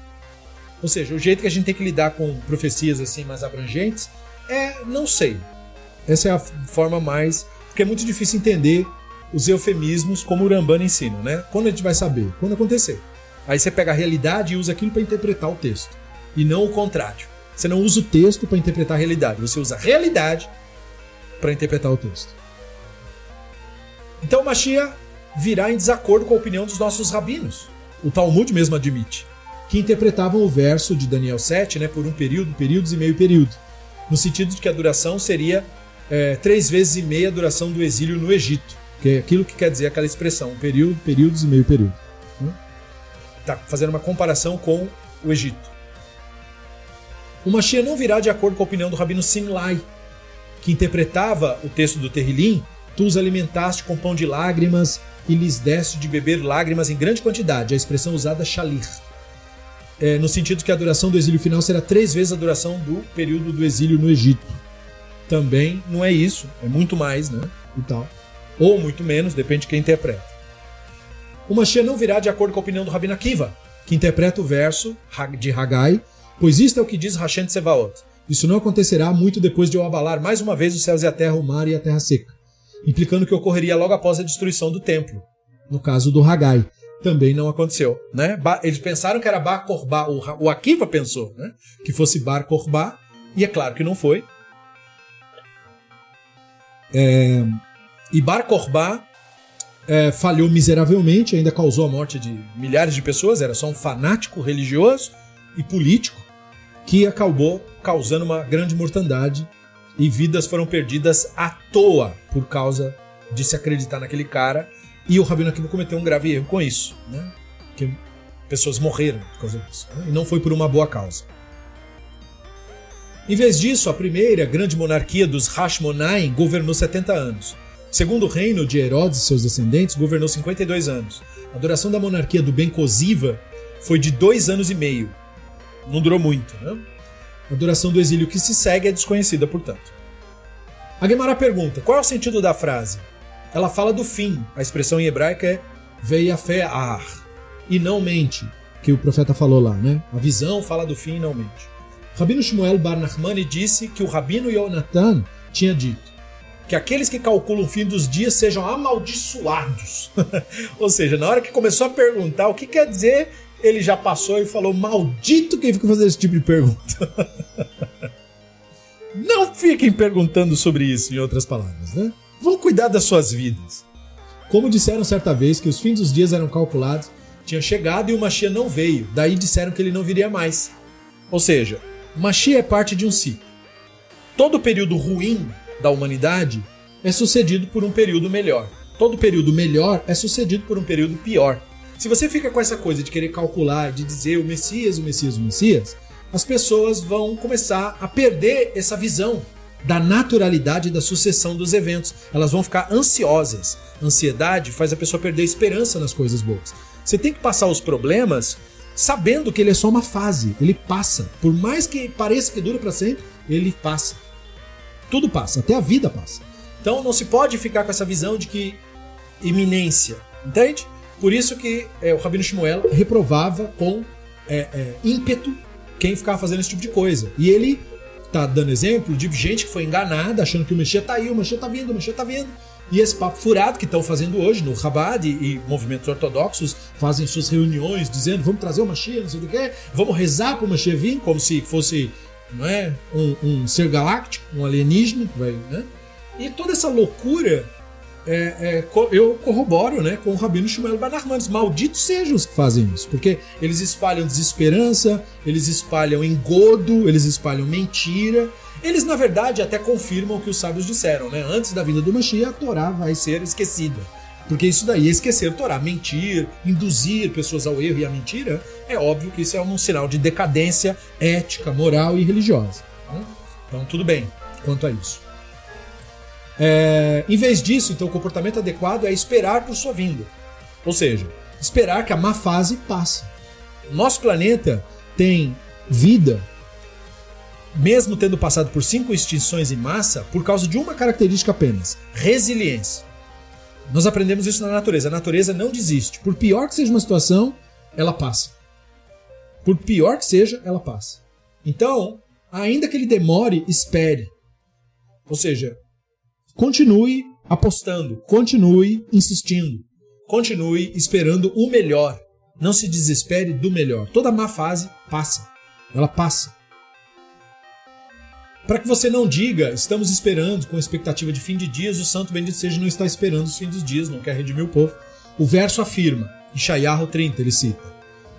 Ou seja, o jeito que a gente tem que lidar com profecias assim mais abrangentes é não sei. Essa é a forma mais. Porque é muito difícil entender os eufemismos como o Rambana ensina, né? Quando a gente vai saber? Quando acontecer. Aí você pega a realidade e usa aquilo para interpretar o texto. E não o contrário. Você não usa o texto para interpretar a realidade, você usa a realidade para interpretar o texto. Então Mashiach virá em desacordo com a opinião dos nossos rabinos. O Talmud mesmo admite. Que interpretavam o verso de Daniel 7 né, por um período, períodos e meio período. No sentido de que a duração seria é, três vezes e meia a duração do exílio no Egito, que é aquilo que quer dizer aquela expressão, período, períodos e meio período. Está né? fazendo uma comparação com o Egito. O Mashiach não virá de acordo com a opinião do Rabino Simlai, que interpretava o texto do Terrilim, tu os alimentaste com pão de lágrimas e lhes deste de beber lágrimas em grande quantidade, a expressão usada shalir. É, no sentido que a duração do exílio final será três vezes a duração do período do exílio no Egito também não é isso, é muito mais, né? E tal. Ou muito menos, depende de quem interpreta. O Mashiach não virá de acordo com a opinião do Rabino Akiva, que interpreta o verso de Haggai, pois isto é o que diz Hashem de Sebaot. Isso não acontecerá muito depois de eu abalar mais uma vez os céus e a terra, o mar e a terra seca, implicando que ocorreria logo após a destruição do templo. No caso do Haggai, também não aconteceu, né? Eles pensaram que era Bar Korbá, o Akiva pensou, né? Que fosse Bar Korbá, e é claro que não foi, é, e Bar Korbá é, falhou miseravelmente, ainda causou a morte de milhares de pessoas, era só um fanático religioso e político que acabou causando uma grande mortandade e vidas foram perdidas à toa por causa de se acreditar naquele cara. E o Rabino Akiva cometeu um grave erro com isso, né? Que pessoas morreram por causa disso. Né? E não foi por uma boa causa. Em vez disso, a primeira grande monarquia dos Hashmonaim governou 70 anos. O segundo reino de Herodes e seus descendentes governou 52 anos. A duração da monarquia do Ben Cosiva foi de dois anos e meio. Não durou muito, né? A duração do exílio que se segue é desconhecida, portanto. A Gemara pergunta: qual é o sentido da frase? Ela fala do fim. A expressão em hebraico é veiafe'ar, e não mente, que o profeta falou lá, né? A visão fala do fim e não mente. Rabino Shmuel Bar Nachmani disse que o Rabino Yonatan tinha dito que aqueles que calculam o fim dos dias sejam amaldiçoados. Ou seja, na hora que começou a perguntar o que quer dizer, ele já passou e falou: Maldito quem fica fazendo esse tipo de pergunta. Não fiquem perguntando sobre isso, em outras palavras, né? Vão cuidar das suas vidas. Como disseram certa vez que os fins dos dias eram calculados, tinha chegado e o Machia não veio, daí disseram que ele não viria mais. Ou seja, Mashiach é parte de um ciclo. Todo período ruim da humanidade é sucedido por um período melhor. Todo período melhor é sucedido por um período pior. Se você fica com essa coisa de querer calcular, de dizer o Messias, o Messias, o Messias, as pessoas vão começar a perder essa visão da naturalidade da sucessão dos eventos. Elas vão ficar ansiosas. Ansiedade faz a pessoa perder esperança nas coisas boas. Você tem que passar os problemas sabendo que ele é só uma fase, ele passa. Por mais que pareça que dure para sempre, ele passa. Tudo passa, até a vida passa. Então não se pode ficar com essa visão de que iminência, entende? Por isso que é, o Rabino Shmuel reprovava com é, é, ímpeto quem ficava fazendo esse tipo de coisa. E ele tá dando exemplo de gente que foi enganada, achando que o Messias tá aí, o Messias tá vindo, o Messias tá vindo. E esse papo furado que estão fazendo hoje no Chabad e, e, movimentos ortodoxos fazem suas reuniões dizendo vamos trazer o Mashiach, não sei do que, vamos rezar para o Mashiach vir, como se fosse não é, um, um ser galáctico, um alienígena. Né? E toda essa loucura é, é, eu corroboro né, com o Rabino Shmuel Banarmanes. Malditos sejam os que fazem isso, porque eles espalham desesperança, eles espalham engodo, eles espalham mentira. Eles, na verdade, até confirmam o que os sábios disseram, né? Antes da vinda do Mashiach, a Torá vai ser esquecida. Porque isso daí esquecer a Torá, mentir, induzir pessoas ao erro e à mentira, é óbvio que isso é um sinal de decadência ética, moral e religiosa. Né? Então, tudo bem quanto a isso. É, em vez disso, então, o comportamento adequado é esperar por sua vinda. Ou seja, esperar que a má fase passe. Nosso planeta tem vida, mesmo tendo passado por cinco extinções em massa, por causa de uma característica apenas: resiliência. Nós aprendemos isso na natureza. A natureza não desiste. Por pior que seja uma situação, ela passa. Por pior que seja, ela passa. Então, ainda que ele demore, espere. Ou seja, Continue apostando, continue insistindo, continue esperando o melhor. Não se desespere do melhor. Toda má fase passa. Ela passa. Para que você não diga, estamos esperando com expectativa de fim de dias, o santo bendito seja não está esperando os fim dos dias, não quer redimir o povo. O verso afirma, em Shayahu 30 ele cita: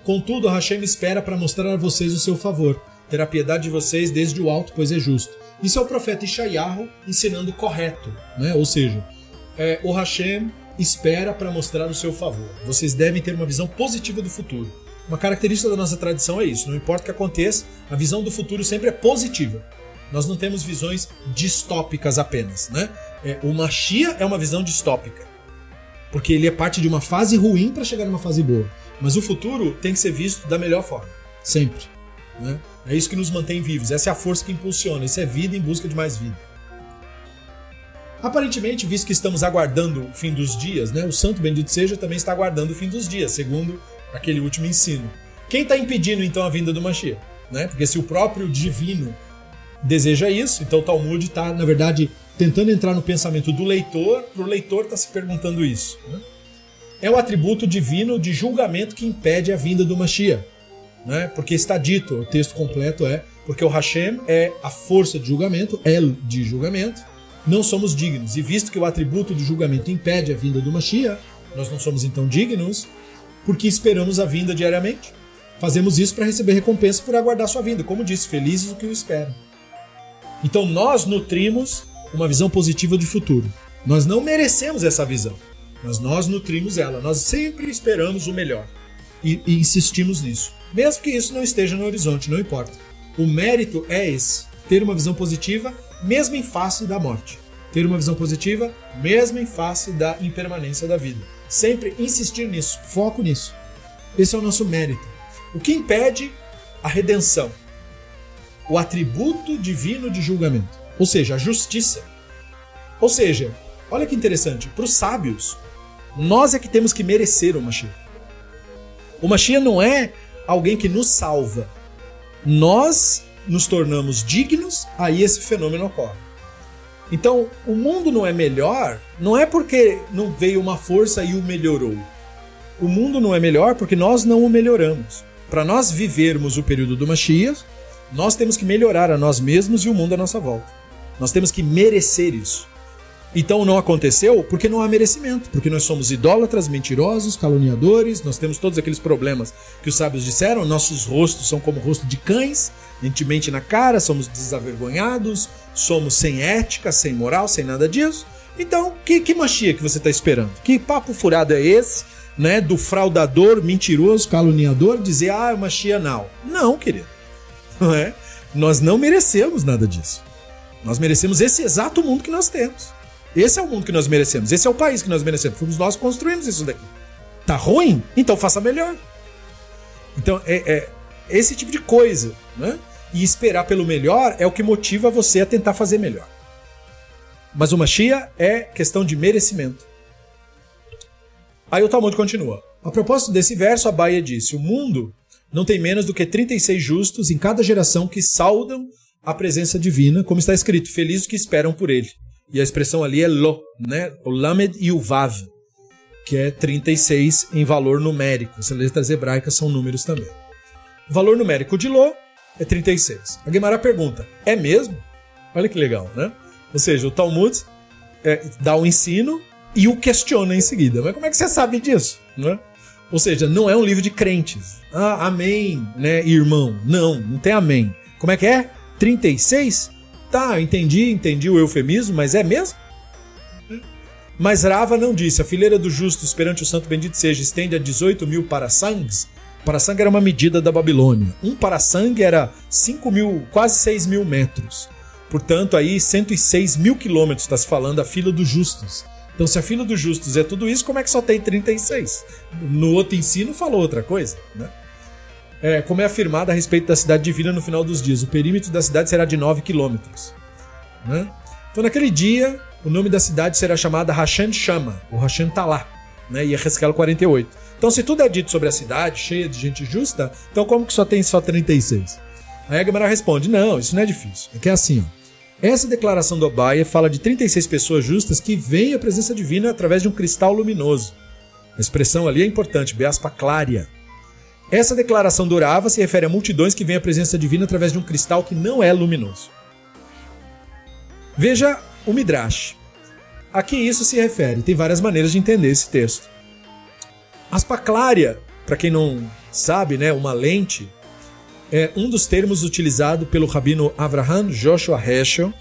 Contudo, Hashem espera para mostrar a vocês o seu favor, terá piedade de vocês desde o alto, pois é justo. Isso é o profeta Ishayahu ensinando correto, né? ou seja, é, o Hashem espera para mostrar o seu favor. Vocês devem ter uma visão positiva do futuro. Uma característica da nossa tradição é isso, não importa o que aconteça, a visão do futuro sempre é positiva. Nós não temos visões distópicas apenas. Né? É, o Machia é uma visão distópica, porque ele é parte de uma fase ruim para chegar numa fase boa. Mas o futuro tem que ser visto da melhor forma, sempre. Né? É isso que nos mantém vivos, essa é a força que impulsiona, isso é vida em busca de mais vida. Aparentemente, visto que estamos aguardando o fim dos dias, né, o Santo Bendito Seja também está aguardando o fim dos dias, segundo aquele último ensino. Quem está impedindo então a vinda do Mashiach? Né? Porque se o próprio divino deseja isso, então o Talmud está, na verdade, tentando entrar no pensamento do leitor, para o leitor estar tá se perguntando isso. Né? É o atributo divino de julgamento que impede a vinda do Mashiach né? Porque está dito, o texto completo é, porque o Hashem é a força de julgamento, El de julgamento, não somos dignos. E visto que o atributo do julgamento impede a vinda do Mashiach, nós não somos então dignos, porque esperamos a vinda diariamente. Fazemos isso para receber recompensa por aguardar sua vinda. Como disse, felizes o que o esperam. Então nós nutrimos uma visão positiva de futuro. Nós não merecemos essa visão, mas nós nutrimos ela. Nós sempre esperamos o melhor e, e insistimos nisso. Mesmo que isso não esteja no horizonte, não importa. O mérito é esse: ter uma visão positiva, mesmo em face da morte. Ter uma visão positiva, mesmo em face da impermanência da vida. Sempre insistir nisso, foco nisso. Esse é o nosso mérito. O que impede a redenção? O atributo divino de julgamento, ou seja, a justiça. Ou seja, olha que interessante, para os sábios, nós é que temos que merecer o Mashiach. O Mashiach não é alguém que nos salva. Nós nos tornamos dignos, aí esse fenômeno ocorre. Então, o mundo não é melhor, não é porque não veio uma força e o melhorou. O mundo não é melhor porque nós não o melhoramos. Para nós vivermos o período do Mashiach, nós temos que melhorar a nós mesmos e o mundo à nossa volta. Nós temos que merecer isso. Então não aconteceu porque não há merecimento, porque nós somos idólatras, mentirosos, caluniadores, nós temos todos aqueles problemas que os sábios disseram, nossos rostos são como o rosto de cães, a gente mente na cara, somos desavergonhados, somos sem ética, sem moral, sem nada disso. Então, que, que machia que você está esperando? Que papo furado é esse, né, do fraudador, mentiroso, caluniador, dizer, ah, é machia não. Não, querido. Não é? Nós não merecemos nada disso. Nós merecemos esse exato mundo que nós temos. Esse é o mundo que nós merecemos. Esse é o país que nós merecemos. Fomos nós que construímos isso daqui. Tá ruim? Então faça melhor. Então é, é esse tipo de coisa, né? E esperar pelo melhor é o que motiva você a tentar fazer melhor. Mas o Mashiach é questão de merecimento. Aí o Talmud continua. A propósito desse verso, a Baia disse: O mundo não tem menos do que 36 justos em cada geração que saudam a presença divina, como está escrito: Felizes que esperam por ele. E a expressão ali é lo, né? O lamed e o vav, que é 36 em valor numérico. As letras hebraicas são números também. O valor numérico de lo é 36. A Gemara pergunta: é mesmo? Olha que legal, né? Ou seja, o Talmud é, dá o um ensino e o questiona em seguida. Mas como é que você sabe disso? Né? Ou seja, não é um livro de crentes. Ah, amém, né, irmão? Não, não tem amém. Como é que é? 36? Tá, entendi, entendi o eufemismo, mas é mesmo? Mas Rava não disse: a fileira dos justos perante o santo bendito seja estende a 18 mil parasangues. Parasangue era uma medida da Babilônia. Um parasangue era 5 mil, quase 6 mil metros. Portanto, aí 106 mil quilômetros está se falando a fila dos justos. Então, se a fila dos justos é tudo isso, como é que só tem 36? No outro ensino falou outra coisa, né? É, como é afirmado a respeito da cidade divina no final dos dias, o perímetro da cidade será de 9 quilômetros. Né? Então, naquele dia, o nome da cidade será chamada Hashan Shama, ou Hashan Talá, né? e Resquel 48. Então, se tudo é dito sobre a cidade, cheia de gente justa, então como que só tem só 36? Aí a Gemara responde: não, isso não é difícil. É que é assim, ó. Essa declaração do Abaia fala de 36 pessoas justas que veem a presença divina através de um cristal luminoso. A expressão ali é importante, Beaspa Clária. Essa declaração do Urava se refere a multidões que veem a presença divina através de um cristal que não é luminoso. Veja o Midrash. A que isso se refere? Tem várias maneiras de entender esse texto. Aspaclária, para quem não sabe, né, uma lente é um dos termos utilizado pelo rabino Avraham Joshua Heschel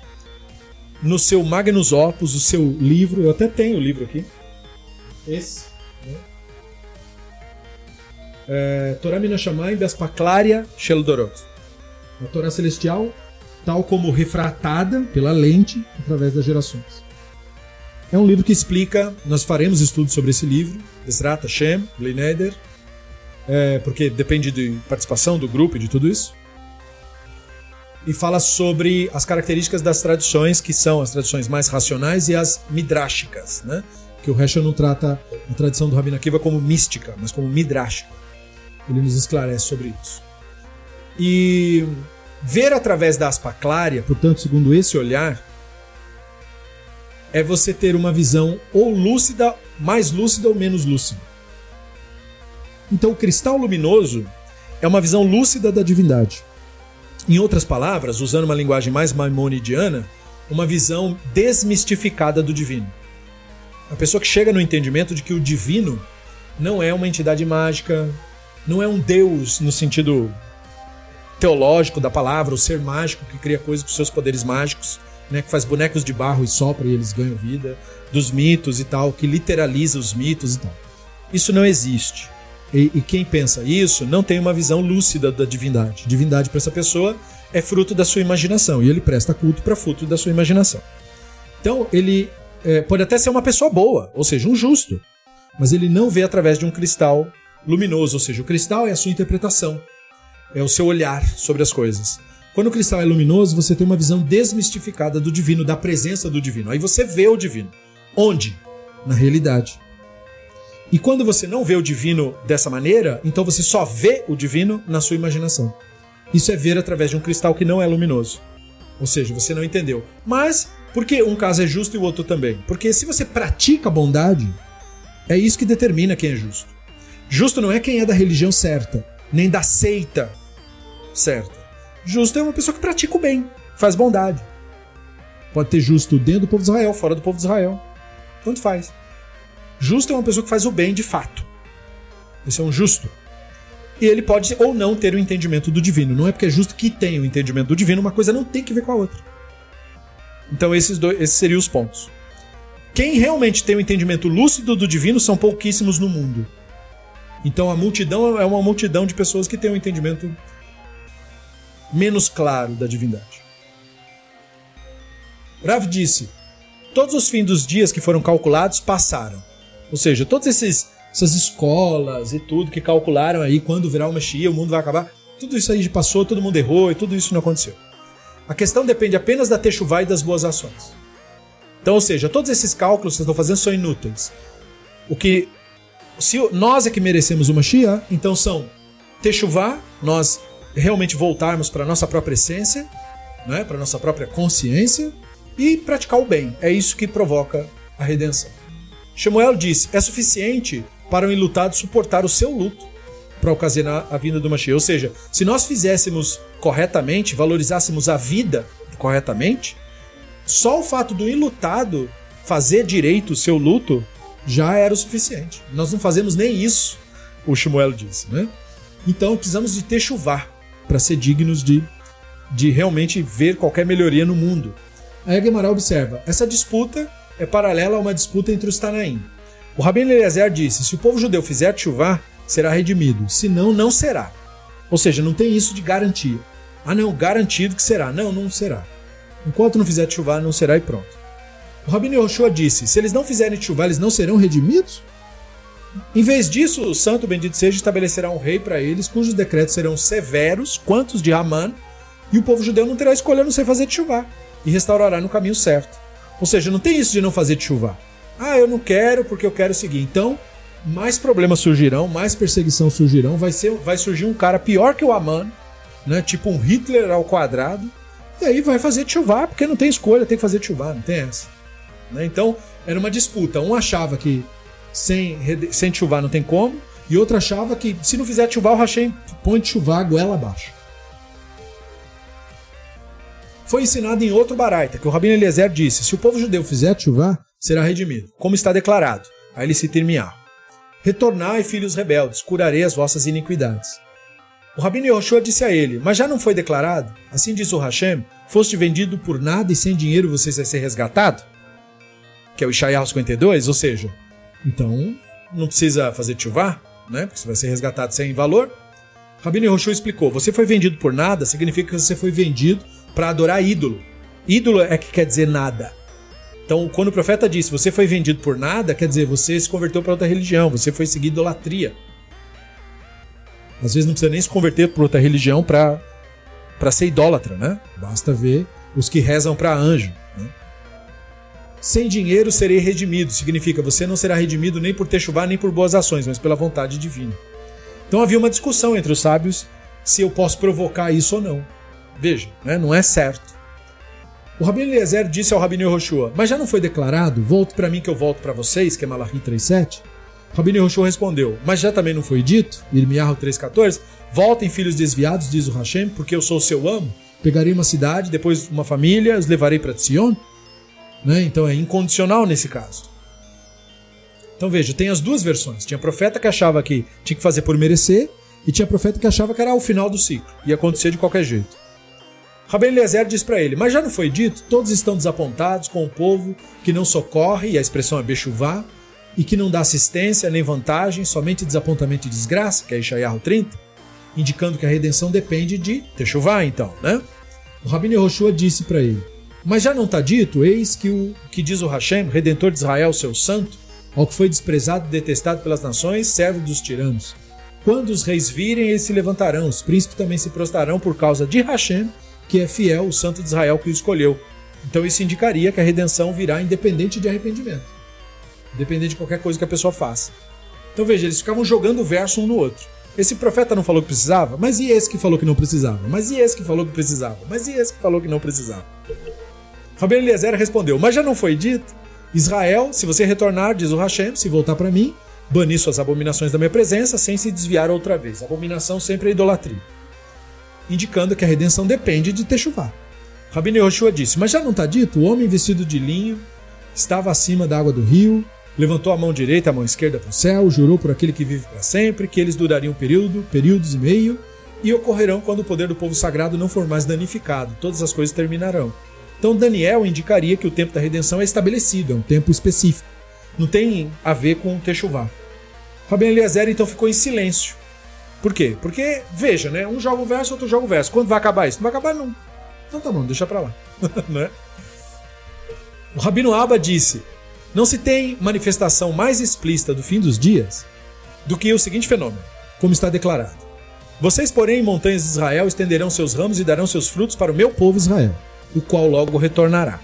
no seu Magnus Opus, o seu livro. Eu até tenho o livro aqui. Esse. É, Torah Minashamayim Bespaklaria Sheldorot. A Torá Celestial, tal como refratada pela lente através das gerações. É um livro que explica, nós faremos estudos sobre esse livro, Ezrat Hashem, Blineder, é, porque depende de participação do grupo e de tudo isso. E fala sobre as características das tradições, que são as tradições mais racionais e as midráshicas, né? Que o Heschel não trata a tradição do Rabino Akiva como mística, mas como midráshika. Ele nos esclarece sobre isso. E ver através da aspa clária, portanto, segundo esse olhar, é você ter uma visão ou lúcida, mais lúcida ou menos lúcida. Então, o cristal luminoso é uma visão lúcida da divindade. Em outras palavras, usando uma linguagem mais maimonidiana, uma visão desmistificada do divino. A pessoa que chega no entendimento de que o divino não é uma entidade mágica, não é um deus no sentido teológico da palavra, o ser mágico que cria coisas com seus poderes mágicos, né, que faz bonecos de barro e sopra e eles ganham vida, dos mitos e tal, que literaliza os mitos e tal. Isso não existe. E, e quem pensa isso não tem uma visão lúcida da divindade. Divindade para essa pessoa é fruto da sua imaginação e ele presta culto para fruto da sua imaginação. Então ele é, pode até ser uma pessoa boa, ou seja, um justo, mas ele não vê através de um cristal luminoso, ou seja, o cristal é a sua interpretação, é o seu olhar sobre as coisas. Quando o cristal é luminoso, você tem uma visão desmistificada do divino, da presença do divino. Aí você vê o divino. Onde? Na realidade. E quando você não vê o divino dessa maneira, então você só vê o divino na sua imaginação. Isso é ver através de um cristal que não é luminoso. Ou seja, você não entendeu. Mas por que um caso é justo e o outro também? Porque se você pratica a bondade, é isso que determina quem é justo. Justo não é quem é da religião certa, nem da seita certa. Justo é uma pessoa que pratica o bem, faz bondade. Pode ter justo dentro do povo de Israel, fora do povo de Israel. Tanto faz. Justo é uma pessoa que faz o bem de fato. Esse é um justo. E ele pode ou não ter o entendimento do divino. Não é porque é justo que tem o entendimento do divino, uma coisa não tem que ver com a outra. Então esses, dois, esses seriam os pontos. Quem realmente tem o entendimento lúcido do divino são pouquíssimos no mundo. Então a multidão é uma multidão de pessoas que têm um entendimento menos claro da divindade. Rav disse: Todos os fins dos dias que foram calculados passaram. Ou seja, todas essas escolas e tudo que calcularam aí quando virar uma Shia, o mundo vai acabar, tudo isso aí passou, todo mundo errou e tudo isso não aconteceu. A questão depende apenas da techuvá e das boas ações. Então, ou seja, todos esses cálculos que vocês estão fazendo são inúteis. O que se nós é que merecemos uma Shia, então são Techuvá, nós realmente voltarmos para nossa própria essência, né, para nossa própria consciência e praticar o bem. É isso que provoca a redenção. Shemuel disse: é suficiente para um enlutado suportar o seu luto para ocasionar a vinda do Mashiach. Ou seja, se nós fizéssemos corretamente, valorizássemos a vida corretamente, só o fato do enlutado fazer direito o seu luto já era o suficiente. Nós não fazemos nem isso, o Shemuel disse, né? Então precisamos de ter chuvar para ser dignos de, de realmente ver qualquer melhoria no mundo. Aí Guimarães observa: essa disputa é paralela a uma disputa entre os Tanaim. O Rabino Eliezer disse: se o povo judeu fizer chuvar, será redimido, senão, não será. Ou seja, não tem isso de garantia. Ah, não, garantido que será. Não, não será. Enquanto não fizer chuvar, não será e pronto. O Rabino Yoshua disse: se eles não fizerem chuvar, eles não serão redimidos? Em vez disso, o santo bendito seja estabelecerá um rei para eles, cujos decretos serão severos, quantos de Haman, e o povo judeu não terá escolha não ser fazer chuva e restaurará no caminho certo. Ou seja, não tem isso de não fazer chuva. Ah, eu não quero porque eu quero seguir. Então, mais problemas surgirão, mais perseguição surgirão, vai, ser, vai surgir um cara pior que o Aman, né? tipo um Hitler ao quadrado, e aí vai fazer chuva, porque não tem escolha, tem que fazer chuva, não tem essa. Né? Então, era uma disputa. Um achava que sem, sem chuva não tem como, e outro achava que se não fizer chuva, o Hashem põe de chuva goela abaixo. Foi ensinado em outro baraita, que o Rabino Eliezer disse: se o povo judeu fizer chuva, será redimido, como está declarado. Aí ele se terminar. Retornai, filhos rebeldes, curarei as vossas iniquidades. O Rabino Yoshua disse a ele: Mas já não foi declarado? Assim diz o Hashem: Foste vendido por nada e sem dinheiro você vai ser resgatado? Que é o Ishaiah 52, ou seja, então não precisa fazer chuvá, né? Porque você vai ser resgatado sem valor. Rabino Yehoshua explicou: você foi vendido por nada, significa que você foi vendido para adorar ídolo. Ídolo é que quer dizer nada. Então, quando o profeta disse você foi vendido por nada, quer dizer você se converteu para outra religião, você foi seguir idolatria. Às vezes não precisa nem se converter para outra religião para ser idólatra, né? Basta ver os que rezam para anjo. Sem dinheiro serei redimido. Significa você não será redimido nem por ter chuva nem por boas ações, mas pela vontade divina. Então havia uma discussão entre os sábios se eu posso provocar isso ou não. Veja, né? não é certo. O Rabino Eliezer disse ao Rabino Yehoshua, mas já não foi declarado, volte para mim que eu volto para vocês, que é Malachi 3.7? O Rabino Yehoshua respondeu, mas já também não foi dito, Irmiarro 3.14, voltem filhos desviados, diz o Hashem, porque eu sou o seu amo, pegarei uma cidade, depois uma família, os levarei para Sion, né? Então é incondicional nesse caso. Então veja, tem as duas versões. Tinha profeta que achava que tinha que fazer por merecer, e tinha profeta que achava que era o final do ciclo, ia acontecer de qualquer jeito. Rabben Eliezer diz para ele: Mas já não foi dito? Todos estão desapontados com o povo que não socorre, e a expressão é bechuvá, e que não dá assistência nem vantagem, somente desapontamento e desgraça, que é Ishaiah 30, indicando que a redenção depende de Techuvá, então, né? O Rabino Yehoshua disse para ele: mas já não está dito, eis que o que diz o Hashem, redentor de Israel, seu santo, ao que foi desprezado e detestado pelas nações, servo dos tiranos. Quando os reis virem, eles se levantarão, os príncipes também se prostrarão por causa de Hashem, que é fiel, o santo de Israel que o escolheu. Então isso indicaria que a redenção virá independente de arrependimento. Independente de qualquer coisa que a pessoa faça. Então veja, eles ficavam jogando o verso um no outro. Esse profeta não falou que precisava? Mas e esse que falou que não precisava? Mas e esse que falou que precisava? Mas e esse que falou que não precisava? Rabino Eliezer respondeu: Mas já não foi dito? Israel, se você retornar, diz o Hashem, se voltar para mim, banir suas abominações da minha presença sem se desviar outra vez. Abominação sempre é idolatria. Indicando que a redenção depende de Techuvá. Rabino Yoshua disse: Mas já não está dito? O homem vestido de linho estava acima da água do rio, levantou a mão direita a mão esquerda para o céu, jurou por aquele que vive para sempre, que eles durariam um período, períodos e meio, e ocorrerão quando o poder do povo sagrado não for mais danificado. Todas as coisas terminarão. Então Daniel indicaria que o tempo da redenção é estabelecido, é um tempo específico. Não tem a ver com o Techuvá. Rabin Eliezer então ficou em silêncio. Por quê? Porque, veja, né? Um joga o verso, outro joga o verso. Quando vai acabar isso? Não vai acabar não. Então tá bom, deixa pra lá. né? O Rabino Abba disse: Não se tem manifestação mais explícita do fim dos dias do que o seguinte fenômeno, como está declarado. Vocês, porém, montanhas de Israel, estenderão seus ramos e darão seus frutos para o meu povo Israel o qual logo retornará.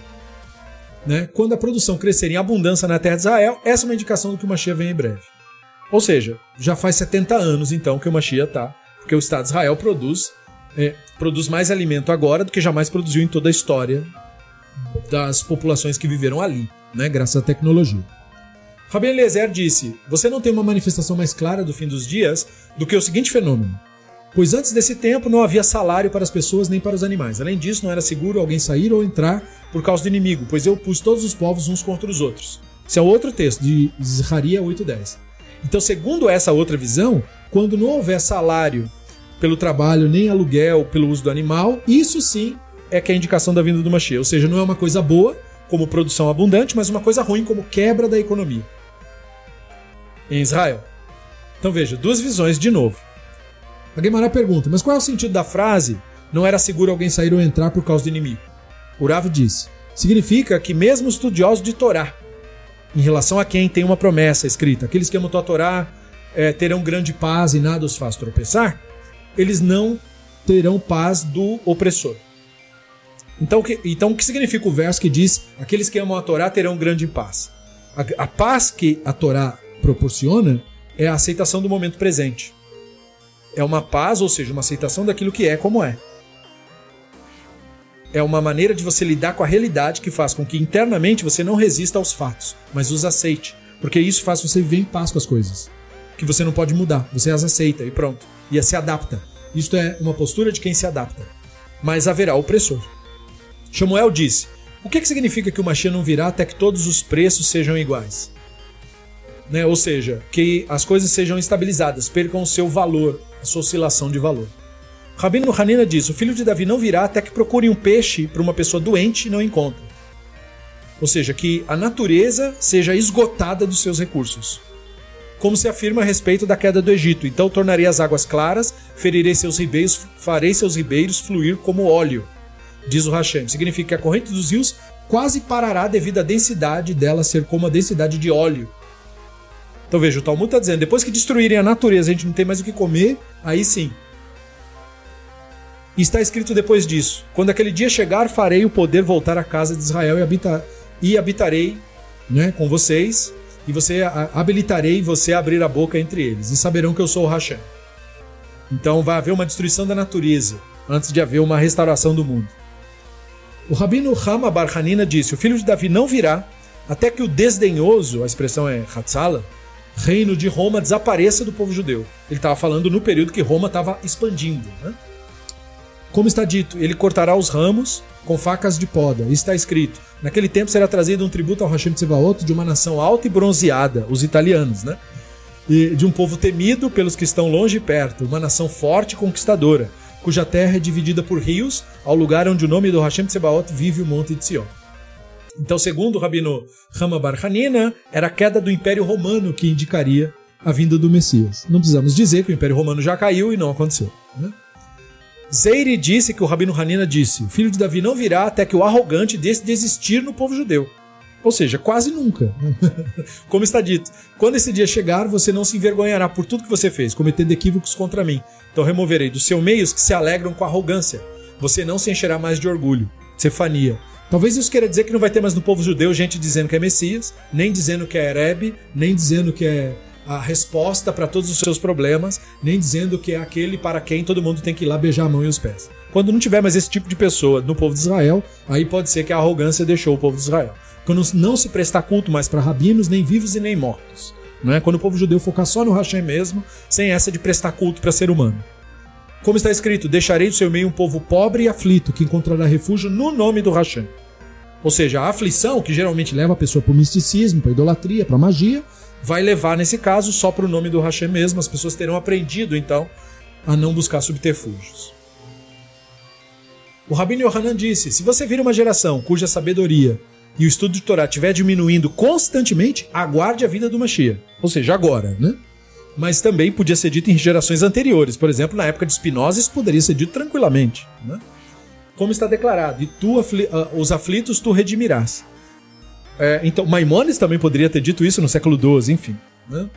né, quando a produção crescer em abundância na terra de Israel, essa é uma indicação do que o Mashiach vem em breve. Ou seja, já faz 70 anos então que o Mashiach está, porque o Estado de Israel produz, é, produz mais alimento agora do que jamais produziu em toda a história das populações que viveram ali, né, graças à tecnologia. Rabbi Eliezer disse: Você não tem uma manifestação mais clara do fim dos dias do que o seguinte fenômeno. Pois antes desse tempo não havia salário para as pessoas nem para os animais. Além disso, não era seguro alguém sair ou entrar por causa do inimigo, pois eu pus todos os povos uns contra os outros. Esse é outro texto, de Zechariah 8.10. Então, segundo essa outra visão, quando não houver salário pelo trabalho, nem aluguel pelo uso do animal, isso sim é que é a indicação da vinda do Mashiach. Ou seja, não é uma coisa boa, como produção abundante, mas uma coisa ruim, como quebra da economia. Em Israel. Então veja, duas visões de novo. A Guimarães pergunta, mas qual é o sentido da frase não era seguro alguém sair ou entrar por causa do inimigo? Urav disse, significa que mesmo estudiosos de Torá, em relação a quem tem uma promessa escrita, aqueles que amam a Torá é, terão grande paz e nada os faz tropeçar, eles não terão paz do opressor. Então, que, então o que significa o verso que diz aqueles que amam a Torá terão grande paz? A, a paz que a Torá proporciona é a aceitação do momento presente é uma paz, ou seja, uma aceitação daquilo que é como é. É uma maneira de você lidar com a realidade que faz com que internamente você não resista aos fatos, mas os aceite. Porque isso faz você viver em paz com as coisas. Que você não pode mudar, você as aceita e pronto. E se adapta. Isto é uma postura de quem se adapta. Mas haverá opressor. Samuel disse: O que, que significa que o Mashiach não virá até que todos os preços sejam iguais? Né? Ou seja, que as coisas sejam estabilizadas, percam o seu valor, a sua oscilação de valor. Rabino Hanina diz: O filho de Davi não virá até que procure um peixe para uma pessoa doente e não encontre. Ou seja, que a natureza seja esgotada dos seus recursos. Como se afirma a respeito da queda do Egito. Então tornarei as águas claras, ferirei seus ribeiros, farei seus ribeiros fluir como óleo. Diz o Hashem. Significa que a corrente dos rios quase parará devido à densidade dela ser como a densidade de óleo. Então veja, o Talmud está dizendo: depois que destruírem a natureza, a gente não tem mais o que comer, aí sim. E está escrito depois disso: quando aquele dia chegar, farei o poder voltar à casa de Israel e, habitar, e habitarei né, com vocês, e você habilitarei você a abrir a boca entre eles, e saberão que eu sou o Hashem. Então vai haver uma destruição da natureza antes de haver uma restauração do mundo. O rabino Hama Bar Hanina disse: O filho de Davi não virá até que o desdenhoso, a expressão é Hatzala, reino de Roma desapareça do povo judeu. Ele estava falando no período que Roma estava expandindo. Né? Como está dito, ele cortará os ramos com facas de poda. Está escrito: naquele tempo será trazido um tributo ao Hashem Tsevaot de uma nação alta e bronzeada, os italianos, né? E de um povo temido pelos que estão longe e perto, uma nação forte e conquistadora, cuja terra é dividida por rios, ao lugar onde o nome do Hashem Tsebaot vive o Monte de Sion. Então, segundo o rabino Rama Bar Hanina, era a queda do Império Romano que indicaria a vinda do Messias. Não precisamos dizer que o Império Romano já caiu e não aconteceu. Né? Zeire disse que o rabino Hanina disse: o filho de Davi não virá até que o arrogante desse desistir no povo judeu. Ou seja, quase nunca. Como está dito, quando esse dia chegar, você não se envergonhará por tudo que você fez, cometendo equívocos contra mim. Então removerei do seu meio os que se alegram com arrogância. Você não se encherá mais de orgulho. Cefania. Talvez isso queira dizer que não vai ter mais no povo judeu gente dizendo que é Messias, nem dizendo que é Erebe, nem dizendo que é a resposta para todos os seus problemas, nem dizendo que é aquele para quem todo mundo tem que ir lá beijar a mão e os pés. Quando não tiver mais esse tipo de pessoa no povo de Israel, aí pode ser que a arrogância deixou o povo de Israel. Quando não se prestar culto mais para rabinos, nem vivos e nem mortos. Não é? Quando o povo judeu focar só no Hashem mesmo, sem essa de prestar culto para ser humano. Como está escrito, deixarei do seu meio um povo pobre e aflito, que encontrará refúgio no nome do Hashem. Ou seja, a aflição, que geralmente leva a pessoa para o misticismo, para a idolatria, para a magia, vai levar, nesse caso, só para o nome do Hashem mesmo. As pessoas terão aprendido, então, a não buscar subterfúgios. O Rabino Yohanan disse: se você vir uma geração cuja sabedoria e o estudo de Torá estiver diminuindo constantemente, aguarde a vida do Mashiach. Ou seja, agora, né? Mas também podia ser dito em gerações anteriores. Por exemplo, na época de Spinoza, isso poderia ser dito tranquilamente. Né? Como está declarado, e tu afli uh, os aflitos tu redimirás. É, então, Maimonides também poderia ter dito isso no século XII, enfim. Né?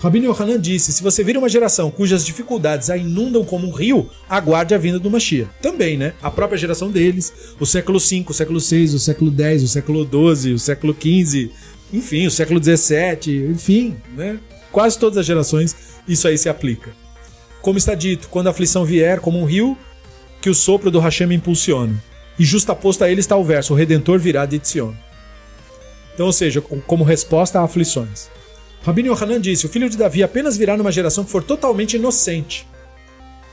Rabino Yohanan disse: se você vira uma geração cujas dificuldades a inundam como um rio, aguarde a vinda do Mashiach. Também, né? A própria geração deles, o século V, o século VI, o século X, o século XII, o século XV, enfim, o século XVII, enfim, né? Quase todas as gerações isso aí se aplica. Como está dito, quando a aflição vier como um rio, que o sopro do Hashem impulsiona. E justaposto a ele está o verso: o Redentor virá de Tzion. Então, ou seja, como resposta a aflições. Rabino Yohanan disse: o filho de Davi apenas virá numa geração que for totalmente inocente.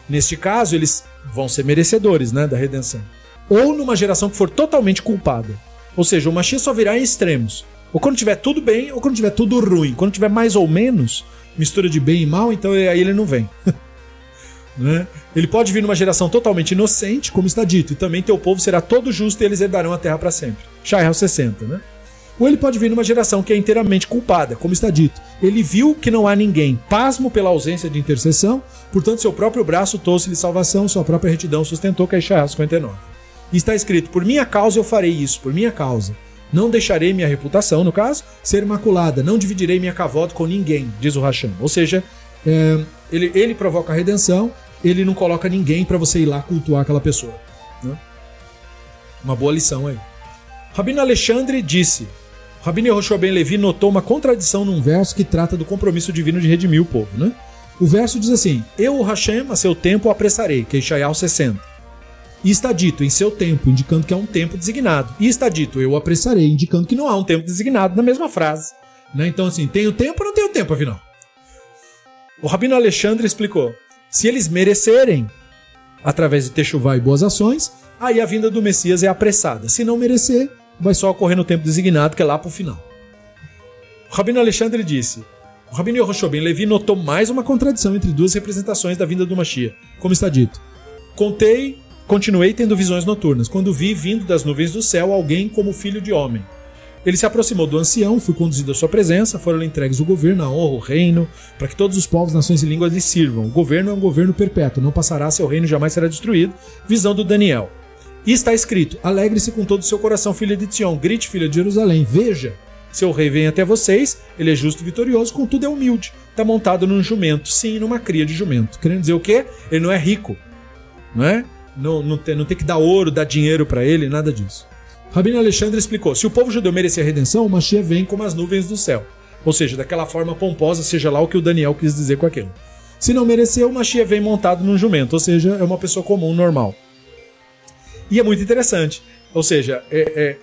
Neste caso, eles vão ser merecedores né, da redenção. Ou numa geração que for totalmente culpada. Ou seja, o Mashiach só virá em extremos. Ou quando tiver tudo bem, ou quando tiver tudo ruim. Quando tiver mais ou menos, mistura de bem e mal, então aí ele não vem. né? Ele pode vir numa geração totalmente inocente, como está dito, e também teu povo será todo justo e eles herdarão a terra para sempre. Shael 60, né? Ou ele pode vir numa geração que é inteiramente culpada, como está dito. Ele viu que não há ninguém, pasmo pela ausência de intercessão, portanto seu próprio braço trouxe-lhe salvação, sua própria retidão sustentou, que é Isaías 59. E está escrito, por minha causa eu farei isso, por minha causa. Não deixarei minha reputação, no caso, ser maculada, não dividirei minha cavota com ninguém, diz o Racham. Ou seja, é, ele, ele provoca a redenção, ele não coloca ninguém para você ir lá cultuar aquela pessoa. Né? Uma boa lição aí. Rabino Alexandre disse: Rabino Yehoshua Ben Levi notou uma contradição num verso que trata do compromisso divino de redimir o povo, né? O verso diz assim: Eu, o Hashem, a seu tempo apressarei, que Ishaiah 60. E está dito em seu tempo, indicando que é um tempo designado. E está dito eu apressarei, indicando que não há um tempo designado na mesma frase. Né? Então, assim, tenho tempo ou não tenho tempo, afinal? O Rabino Alexandre explicou: se eles merecerem, através de Techuvá e boas ações, aí a vinda do Messias é apressada. Se não merecer, vai só ocorrer no tempo designado, que é lá para o final. O Rabino Alexandre disse: o Rabino Yehoshua Ben Levi notou mais uma contradição entre duas representações da vinda do Mashiach, como está dito. Contei, continuei tendo visões noturnas, quando vi vindo das nuvens do céu alguém como filho de homem. Ele se aproximou do ancião, fui conduzido à sua presença, foram entregues o governo, a honra, o reino, para que todos os povos, nações e línguas lhe sirvam. O governo é um governo perpétuo, não passará, seu reino jamais será destruído. Visão do Daniel. E está escrito: Alegre-se com todo o seu coração, filha de Tião. Grite, filha de Jerusalém. Veja, seu rei vem até vocês, ele é justo e vitorioso, contudo é humilde. Está montado num jumento, sim, numa cria de jumento. Querendo dizer o quê? Ele não é rico, não é? Não, não, tem, não tem que dar ouro, dar dinheiro para ele, nada disso. Rabino Alexandre explicou: se o povo judeu merecer a redenção, o Mashiach vem como as nuvens do céu. Ou seja, daquela forma pomposa, seja lá o que o Daniel quis dizer com aquilo. Se não merecer, o Mashiach vem montado num jumento, ou seja, é uma pessoa comum, normal. E é muito interessante. Ou seja, é, é,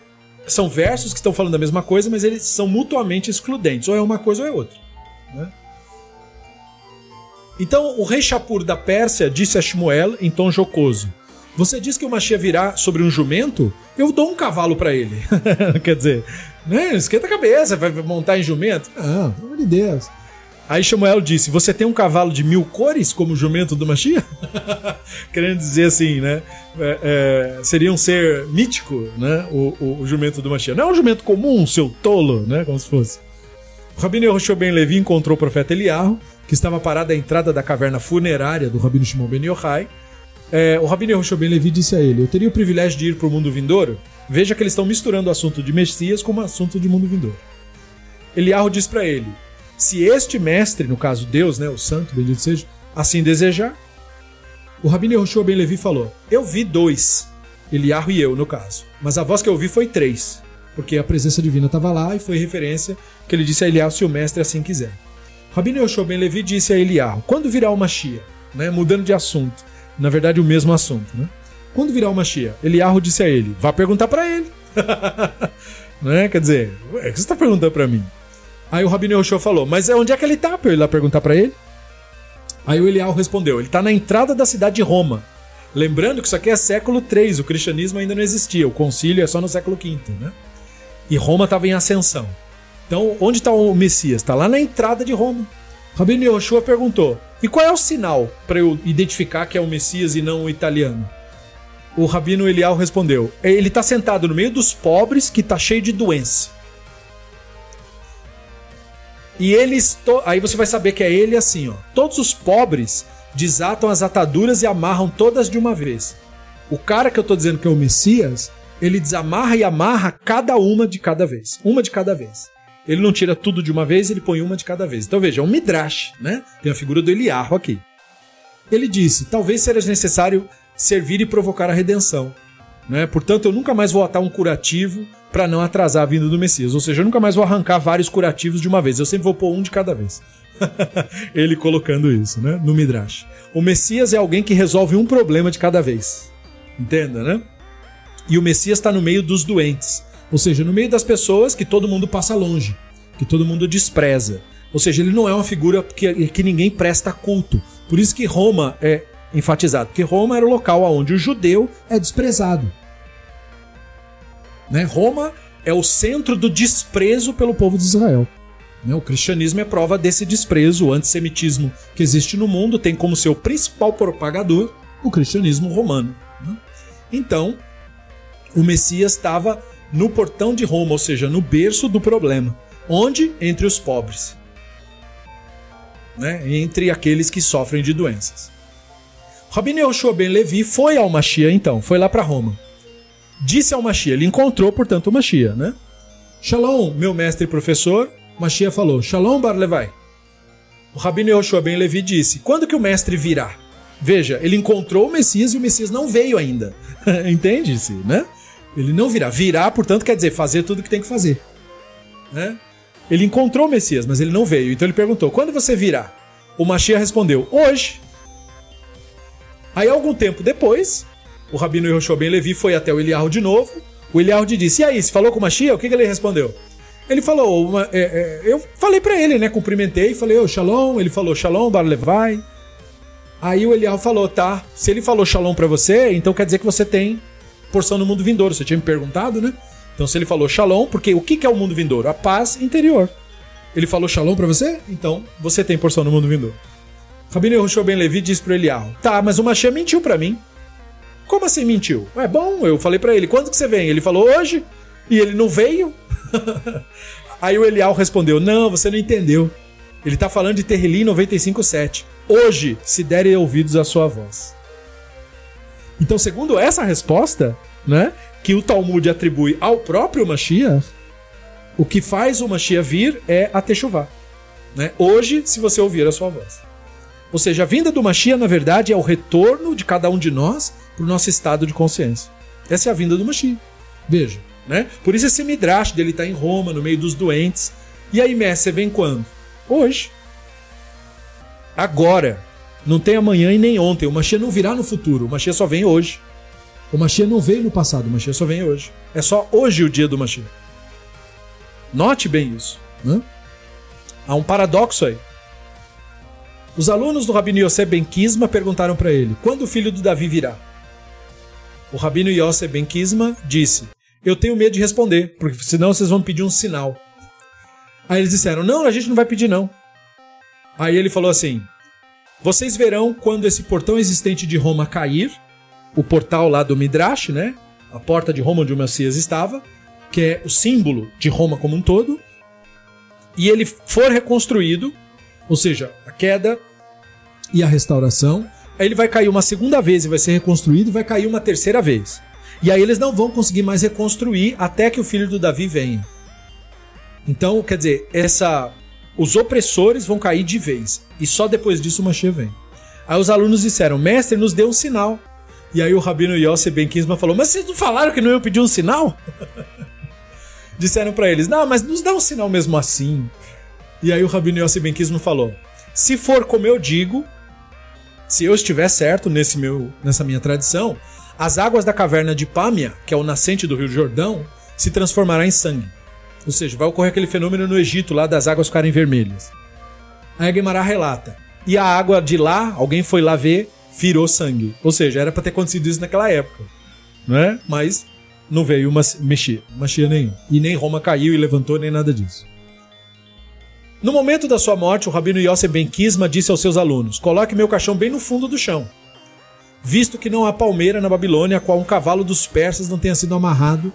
são versos que estão falando da mesma coisa, mas eles são mutuamente excludentes. Ou é uma coisa ou é outra. Né? Então, o rei Shapur da Pérsia disse a Shmuel em tom jocoso: Você diz que o Mashiach virá sobre um jumento? Eu dou um cavalo para ele. Quer dizer, né? esquenta a cabeça, vai montar em jumento? Ah, pelo amor de Deus. Aí Samuel disse: Você tem um cavalo de mil cores como o jumento do Mashiach? Querendo dizer assim, né? É, é, seria um ser mítico, né? O, o, o, jumento do Mashiach. Não é um jumento comum, seu tolo, né? Como se fosse. Rabino Yehoshua Ben Levi encontrou o profeta Eliarro, que estava parado à entrada da caverna funerária do Rabino Shimon Ben Yochai. É, o Rabino Ben Levi disse a ele: Eu teria o privilégio de ir para o mundo vindouro? Veja que eles estão misturando o assunto de Messias com o assunto de mundo vindouro. Eliarro diz para ele: se este mestre, no caso Deus, né, o santo, bendito seja, assim desejar. O Rabino Ben Levi falou: Eu vi dois, Eliarro e eu, no caso. Mas a voz que eu ouvi foi três, porque a presença divina estava lá e foi referência que ele disse a Eliarro se o mestre assim quiser. Rabino Yehoshua Ben Levi disse a Eliarro: Quando virá o Machia? Né, mudando de assunto. Na verdade, o mesmo assunto. Né? Quando virá o Machia? Eliarro disse a ele: Vá perguntar para ele. né? Quer dizer, o que você está perguntando para mim? Aí o Rabino Yoshua falou, mas onde é que ele tá? Pra eu ir lá perguntar para ele. Aí o Elial respondeu, ele tá na entrada da cidade de Roma. Lembrando que isso aqui é século III, o cristianismo ainda não existia, o concílio é só no século V, né? E Roma estava em ascensão. Então, onde está o Messias? Está lá na entrada de Roma. Rabino Yoshua perguntou: e qual é o sinal para eu identificar que é o Messias e não o italiano? O Rabino Elial respondeu: ele está sentado no meio dos pobres que está cheio de doença. E eles. Aí você vai saber que é ele assim, ó. Todos os pobres desatam as ataduras e amarram todas de uma vez. O cara que eu tô dizendo que é o Messias, ele desamarra e amarra cada uma de cada vez. Uma de cada vez. Ele não tira tudo de uma vez, ele põe uma de cada vez. Então veja, é um midrash, né? Tem a figura do Eliarro aqui. Ele disse: talvez seja necessário servir e provocar a redenção. Né? Portanto, eu nunca mais vou atar um curativo para não atrasar a vinda do Messias. Ou seja, eu nunca mais vou arrancar vários curativos de uma vez. Eu sempre vou pôr um de cada vez. Ele colocando isso, né? No Midrash. O Messias é alguém que resolve um problema de cada vez. Entenda, né? E o Messias está no meio dos doentes. Ou seja, no meio das pessoas que todo mundo passa longe, que todo mundo despreza. Ou seja, ele não é uma figura que, que ninguém presta culto. Por isso que Roma é enfatizado, porque Roma era o local onde o judeu é desprezado. Né? Roma é o centro do desprezo pelo povo de Israel. Né? O cristianismo é prova desse desprezo. O antissemitismo que existe no mundo tem como seu principal propagador o cristianismo romano. Né? Então, o Messias estava no portão de Roma, ou seja, no berço do problema. Onde? Entre os pobres. Né? Entre aqueles que sofrem de doenças. Rabino Yoshua ben Levi foi ao Machia então, foi lá para Roma. Disse ao Machia, ele encontrou, portanto, o Machia, né? Shalom, meu mestre e professor. Machia falou, Shalom Bar Levai. O Rabino Yoshua ben Levi disse, quando que o mestre virá? Veja, ele encontrou o Messias e o Messias não veio ainda. Entende-se, né? Ele não virá. Virá, portanto, quer dizer fazer tudo o que tem que fazer. Né? Ele encontrou o Messias, mas ele não veio. Então ele perguntou: quando você virá? O Machia respondeu: hoje. Aí, algum tempo depois, o Rabino Yehoshua Ben Levi foi até o Eliarro de novo. O Eliarro disse: E aí, você falou com o Machia? O que, que ele respondeu? Ele falou: uma, é, é, Eu falei para ele, né? Cumprimentei, falei: oh, Shalom. Ele falou: Shalom, Bar Levai. Aí o Eliarro falou: Tá, se ele falou Shalom para você, então quer dizer que você tem porção no mundo vindouro. Você tinha me perguntado, né? Então, se ele falou Shalom, porque o que é o mundo vindouro? A paz interior. Ele falou Shalom para você? Então, você tem porção no mundo vindouro. Rabino Yehoshua Ben Levi disse para Elial: Tá, mas o Machia mentiu para mim. Como assim mentiu? É bom, eu falei para ele: Quando que você vem? Ele falou: Hoje. E ele não veio? Aí o Elial respondeu: Não, você não entendeu. Ele tá falando de Terrilim 95.7. Hoje, se derem ouvidos à sua voz. Então, segundo essa resposta, né, que o Talmud atribui ao próprio Mashiach, o que faz o Mashiach vir é a Teshuvah. Né? Hoje, se você ouvir a sua voz. Ou seja, a vinda do Mashiach, na verdade, é o retorno de cada um de nós para o nosso estado de consciência. Essa é a vinda do Mashiach. Veja, né? Por isso esse midrash dele está em Roma, no meio dos doentes. E aí, Messi, vem quando? Hoje. Agora. Não tem amanhã e nem ontem. O Mashiach não virá no futuro. O Mashiach só vem hoje. O Mashiach não veio no passado. O Mashiach só vem hoje. É só hoje o dia do Mashiach. Note bem isso. Né? Há um paradoxo aí. Os alunos do Rabino Yosef Ben Kisma perguntaram para ele: quando o filho do Davi virá? O Rabino Yosef Ben Kisma disse: Eu tenho medo de responder, porque senão vocês vão pedir um sinal. Aí eles disseram: Não, a gente não vai pedir, não. Aí ele falou assim: Vocês verão quando esse portão existente de Roma cair, o portal lá do Midrash, né? A porta de Roma onde o Messias estava, que é o símbolo de Roma como um todo, e ele for reconstruído ou seja, a queda e a restauração. Aí ele vai cair uma segunda vez e vai ser reconstruído, e vai cair uma terceira vez. E aí eles não vão conseguir mais reconstruir até que o filho do Davi venha. Então, quer dizer, essa os opressores vão cair de vez. E só depois disso o Mashiach vem. Aí os alunos disseram: Mestre, nos deu um sinal. E aí o Rabino Yosef Ben Kinsman falou: Mas vocês não falaram que não iam pedir um sinal? Disseram para eles: Não, mas nos dá um sinal mesmo assim. E aí o Rabino Yossi Benkismo falou: se for como eu digo, se eu estiver certo nesse meu, nessa minha tradição, as águas da caverna de Pâmia, que é o nascente do Rio Jordão, se transformará em sangue. Ou seja, vai ocorrer aquele fenômeno no Egito lá das águas ficarem vermelhas. Aí a Guimará relata: e a água de lá, alguém foi lá ver, virou sangue. Ou seja, era para ter acontecido isso naquela época, não é? Mas não veio uma mexer, mexia nenhum. E nem Roma caiu e levantou, nem nada disso. No momento da sua morte, o rabino Yosef Ben Kisma disse aos seus alunos: Coloque meu caixão bem no fundo do chão, visto que não há palmeira na Babilônia a qual um cavalo dos persas não tenha sido amarrado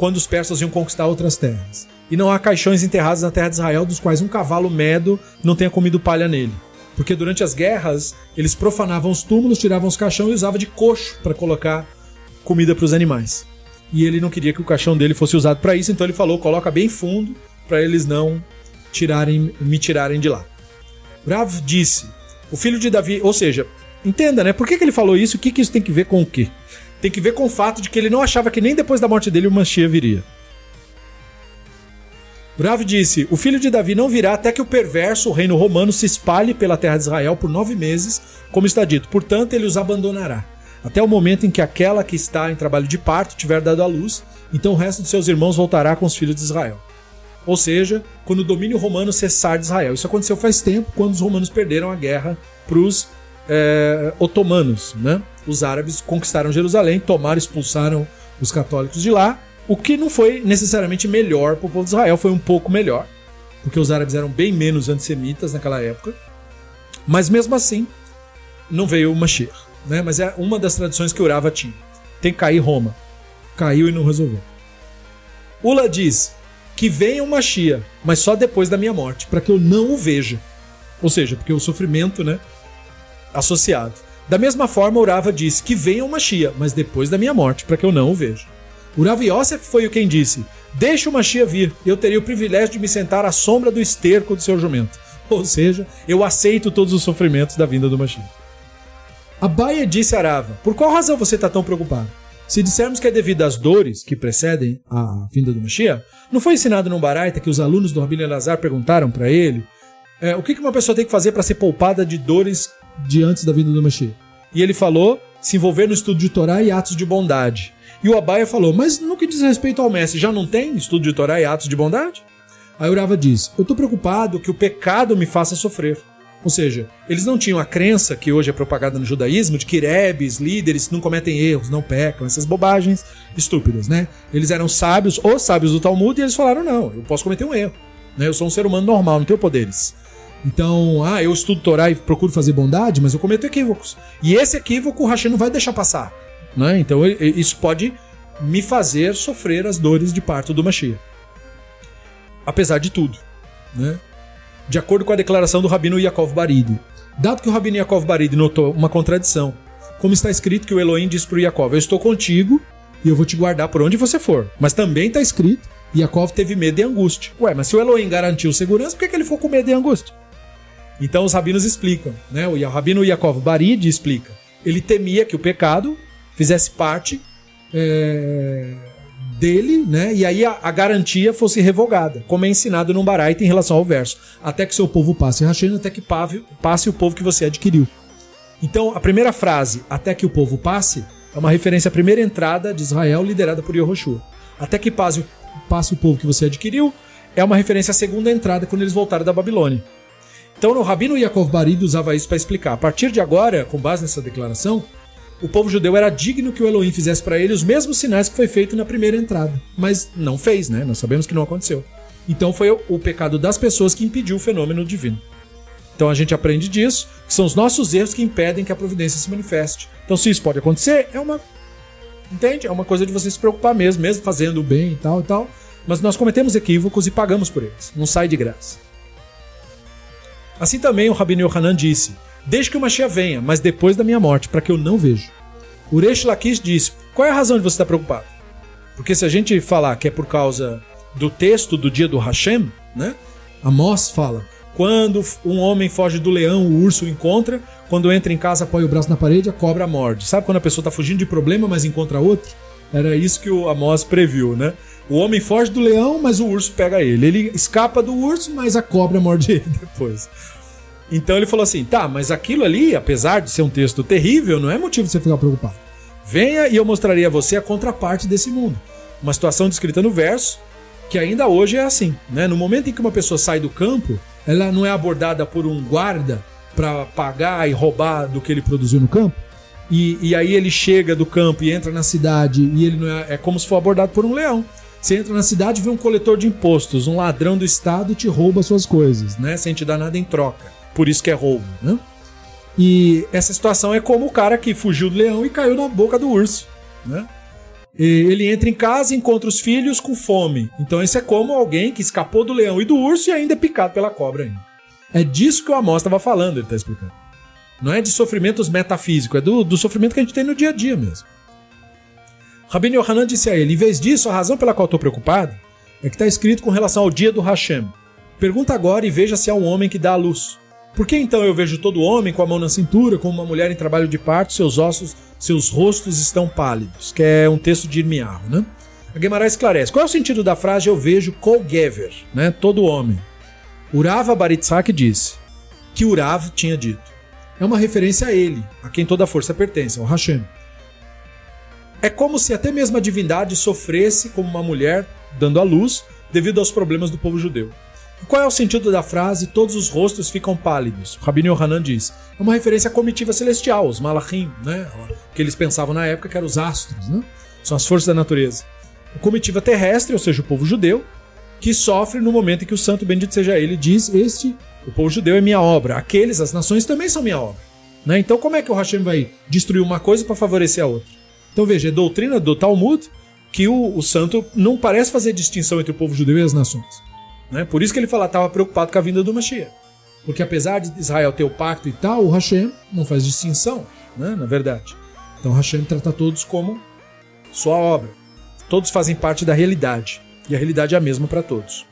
quando os persas iam conquistar outras terras. E não há caixões enterrados na terra de Israel dos quais um cavalo medo não tenha comido palha nele. Porque durante as guerras, eles profanavam os túmulos, tiravam os caixões e usavam de coxo para colocar comida para os animais. E ele não queria que o caixão dele fosse usado para isso, então ele falou: coloca bem fundo para eles não tirarem, me tirarem de lá. Rav disse: o filho de Davi, ou seja, entenda, né? Por que, que ele falou isso? O que, que isso tem que ver com o quê? Tem que ver com o fato de que ele não achava que nem depois da morte dele o Mashiach viria. Rav disse: O filho de Davi não virá até que o perverso, o reino romano, se espalhe pela terra de Israel por nove meses, como está dito. Portanto, ele os abandonará. Até o momento em que aquela que está em trabalho de parto tiver dado à luz, então o resto de seus irmãos voltará com os filhos de Israel. Ou seja, quando o domínio romano cessar de Israel. Isso aconteceu faz tempo, quando os romanos perderam a guerra para os é, otomanos. Né? Os árabes conquistaram Jerusalém, tomaram, expulsaram os católicos de lá o que não foi necessariamente melhor para o povo de Israel, foi um pouco melhor, porque os árabes eram bem menos antissemitas naquela época. Mas mesmo assim, não veio o Mashiach. Né? Mas é uma das tradições que Urava tinha. Tem que cair Roma. Caiu e não resolveu. Ula diz que venha o Mashiach, mas só depois da minha morte, para que eu não o veja. Ou seja, porque o sofrimento né, associado. Da mesma forma, Urava diz que venha o Mashiach, mas depois da minha morte, para que eu não o veja. O Rav Yosef foi o quem disse: Deixe o Machia vir, eu teria o privilégio de me sentar à sombra do esterco do seu jumento. Ou seja, eu aceito todos os sofrimentos da vinda do Machia. Abaia disse a Rava: Por qual razão você está tão preocupado? Se dissermos que é devido às dores que precedem a vinda do Mashiach, não foi ensinado no Baraita que os alunos do Rabino Elazar perguntaram para ele é, o que uma pessoa tem que fazer para ser poupada de dores de antes da vinda do Mashiach? E ele falou se envolver no estudo de Torá e atos de bondade. E o Abaia falou: Mas no que diz respeito ao mestre, já não tem estudo de Torá e atos de bondade? Aí Urava diz: Eu estou preocupado que o pecado me faça sofrer. Ou seja, eles não tinham a crença que hoje é propagada no judaísmo de que rebes, líderes, não cometem erros, não pecam, essas bobagens estúpidas, né? Eles eram sábios, os sábios do Talmud, e eles falaram: não, eu posso cometer um erro. Né? Eu sou um ser humano normal, não tenho poderes. Então, ah, eu estudo Torá e procuro fazer bondade, mas eu cometo equívocos. E esse equívoco o Hashem não vai deixar passar. Né? Então isso pode me fazer sofrer as dores de parto do Mashiach. Apesar de tudo. Né? De acordo com a declaração do Rabino Yaakov Baridi. Dado que o Rabino Yaakov Baridi notou uma contradição, como está escrito que o Elohim diz para o Yaakov, eu estou contigo e eu vou te guardar por onde você for. Mas também está escrito, Yaakov teve medo e angústia. Ué, mas se o Elohim garantiu segurança, por que, que ele ficou com medo e angústia? Então os rabinos explicam, né? O Rabino Yaakov Baridi explica. Ele temia que o pecado fizesse parte é, dele, né? E aí a, a, garantia fosse revogada, como é ensinado no Baraita em relação ao verso. Até que seu povo passe rachando, até que passe o povo que você adquiriu. Então, a primeira frase, até que o povo passe, é uma referência à primeira entrada de Israel liderada por Yehoshua. Até que passe, passe o povo que você adquiriu, é uma referência à segunda entrada quando eles voltaram da Babilônia. Então, o Rabino Yaakov Barid usava isso para explicar. A partir de agora, com base nessa declaração, o povo judeu era digno que o Elohim fizesse para ele os mesmos sinais que foi feito na primeira entrada. Mas não fez, né? Nós sabemos que não aconteceu. Então foi o, pecado das pessoas que impediu o fenômeno divino. Então a gente aprende disso, que são os nossos erros que impedem que a providência se manifeste. Então se isso pode acontecer, é uma entende? É uma coisa de você se preocupar mesmo, mesmo fazendo o bem e tal e tal. Mas nós cometemos equívocos e pagamos por eles. Não sai de graça. Assim também o Rabino Yohanan disse: desde que o Mashiach venha, mas depois da minha morte, para que eu não veja. Uresh Lakish disse: Qual é a razão de você estar preocupado? Porque se a gente falar que é por causa do texto do dia do Hashem, né? Amós fala: quando um homem foge do leão, o urso o encontra. Quando entra em casa, apoia o braço na parede, a cobra morde. Sabe quando a pessoa está fugindo de problema, mas encontra outro? Era isso que o Amós previu, né? O homem foge do leão, mas o urso pega ele. Ele escapa do urso, mas a cobra morde ele depois. Então ele falou assim: tá, mas aquilo ali, apesar de ser um texto terrível, não é motivo de você ficar preocupado. Venha e eu mostrarei a você a contraparte desse mundo. Uma situação descrita no verso, que ainda hoje é assim. Né? No momento em que uma pessoa sai do campo, ela não é abordada por um guarda para pagar e roubar do que ele produziu no campo. E, e, aí ele chega do campo e entra na cidade e ele não é, é como se for abordado por um leão. Você entra na cidade vê um coletor de impostos, um ladrão do Estado e te rouba suas coisas, né? Sem te dar nada em troca. Por isso que é roubo, né? E essa situação é como o cara que fugiu do leão e caiu na boca do urso, né? E ele entra em casa e encontra os filhos com fome. Então esse é como alguém que escapou do leão e do urso e ainda é picado pela cobra ainda. É disso que o Amós estava falando, ele está explicando. Não é de sofrimentos metafísicos, é do, do sofrimento que a gente tem no dia a dia mesmo. Rabino Yohanan disse a ele: em vez disso, a razão pela qual estou preocupado é que está escrito com relação ao dia do Hashem. Pergunta agora e veja se há um homem que dá a luz. Por que então eu vejo todo homem com a mão na cintura, como uma mulher em trabalho de parto, seus ossos, seus rostos estão pálidos? Que é um texto de Irmiarro, né? A Guimarães esclarece. Qual é o sentido da frase eu vejo Kol Gever, né? Todo homem. Urava Baritzak disse que Urav tinha dito. É uma referência a ele, a quem toda a força pertence, ao Hashem. É como se até mesmo a divindade sofresse como uma mulher dando à luz devido aos problemas do povo judeu. E qual é o sentido da frase todos os rostos ficam pálidos? O Rabino Yohanan diz. É uma referência à comitiva celestial, os malachim, né? Que eles pensavam na época que eram os astros, né? São as forças da natureza. A comitiva terrestre, ou seja, o povo judeu, que sofre no momento em que o santo bendito seja ele diz: Este, o povo judeu é minha obra. Aqueles, as nações também são minha obra. Né? Então, como é que o Hashem vai destruir uma coisa para favorecer a outra? Então, veja, é doutrina do Talmud que o, o, santo não parece fazer distinção entre o povo judeu e as nações. Né? Por isso que ele fala estava preocupado com a vinda do Mashiach. Porque apesar de Israel ter o pacto e tal, o Hashem não faz distinção, né? na verdade. Então Hashem trata todos como sua obra. Todos fazem parte da realidade. E a realidade é a mesma para todos.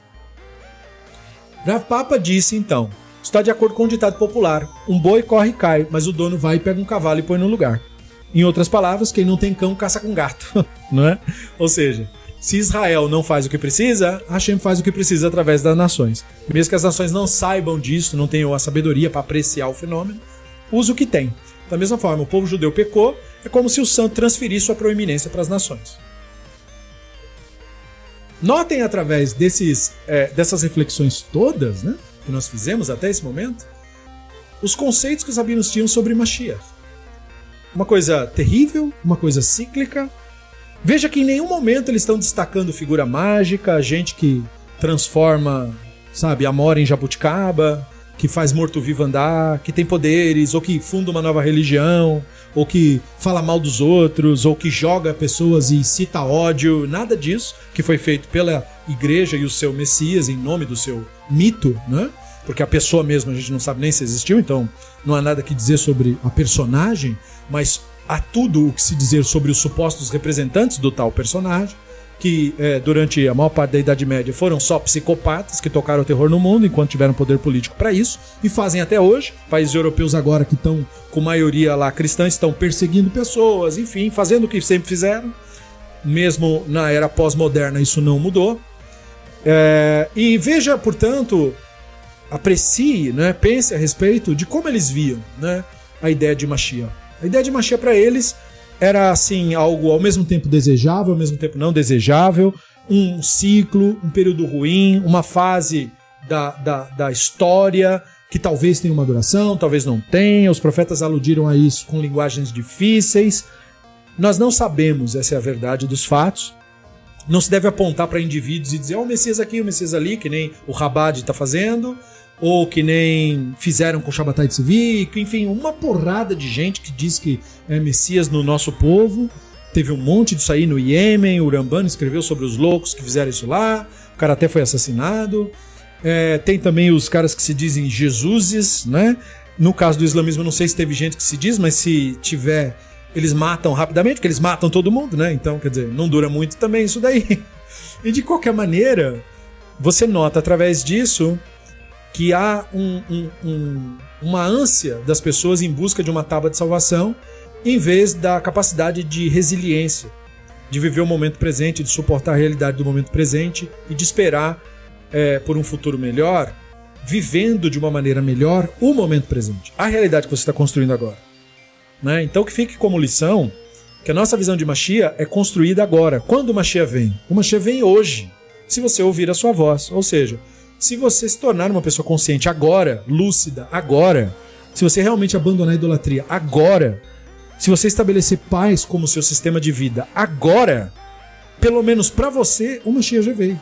Rav Papa disse então: está de acordo com o ditado popular: um boi corre e cai, mas o dono vai e pega um cavalo e põe no lugar. Em outras palavras, quem não tem cão caça com gato, não é? Ou seja, se Israel não faz o que precisa, Hashem faz o que precisa através das nações. Mesmo que as nações não saibam disso, não tenham a sabedoria para apreciar o fenômeno, usa o que tem. Da mesma forma, o povo judeu pecou, é como se o santo transferisse sua proeminência para as nações. Notem através desses, é, dessas reflexões todas né, que nós fizemos até esse momento, os conceitos que os rabinos tinham sobre Mashiach. Uma coisa terrível, uma coisa cíclica. Veja que em nenhum momento eles estão destacando figura mágica, gente que transforma, sabe, Amora em jabuticaba, que faz morto-vivo andar, que tem poderes, ou que funda uma nova religião, ou que fala mal dos outros, ou que joga pessoas e cita ódio, nada disso que foi feito pela igreja e o seu Messias em nome do seu mito, né? Porque a pessoa mesmo a gente não sabe nem se existiu, então não há nada que dizer sobre a personagem, mas há tudo o que se dizer sobre os supostos representantes do tal personagem que é, durante a maior parte da Idade Média foram só psicopatas que tocaram o terror no mundo enquanto tiveram poder político para isso e fazem até hoje. Países europeus agora que estão com maioria lá cristã estão perseguindo pessoas, enfim, fazendo o que sempre fizeram. Mesmo na era pós-moderna isso não mudou. É, e veja, portanto, aprecie, né, pense a respeito de como eles viam né, a ideia de Mashiach. A ideia de Mashiach para eles era assim algo ao mesmo tempo desejável, ao mesmo tempo não desejável, um ciclo, um período ruim, uma fase da, da, da história que talvez tenha uma duração, talvez não tenha. Os profetas aludiram a isso com linguagens difíceis. Nós não sabemos, essa é a verdade dos fatos. Não se deve apontar para indivíduos e dizer, ó, oh, o Messias aqui, o Messias ali, que nem o Rabad está fazendo ou que nem fizeram com Shabbatai Tzvi, enfim, uma porrada de gente que diz que é Messias no nosso povo. Teve um monte disso aí no Iêmen, o Rambano escreveu sobre os loucos que fizeram isso lá, o cara até foi assassinado. É, tem também os caras que se dizem Jesuses, né? No caso do islamismo, não sei se teve gente que se diz, mas se tiver, eles matam rapidamente, porque eles matam todo mundo, né? Então, quer dizer, não dura muito também isso daí. E de qualquer maneira, você nota através disso que há um, um, um, uma ânsia das pessoas em busca de uma tábua de salvação, em vez da capacidade de resiliência, de viver o momento presente, de suportar a realidade do momento presente e de esperar é, por um futuro melhor, vivendo de uma maneira melhor o momento presente, a realidade que você está construindo agora. Né? Então que fique como lição que a nossa visão de Machia é construída agora. Quando o Machia vem? O Machia vem hoje, se você ouvir a sua voz. Ou seja, se você se tornar uma pessoa consciente agora, lúcida, agora, se você realmente abandonar a idolatria agora, se você estabelecer paz como seu sistema de vida agora, pelo menos para você, uma Mashiach já veio.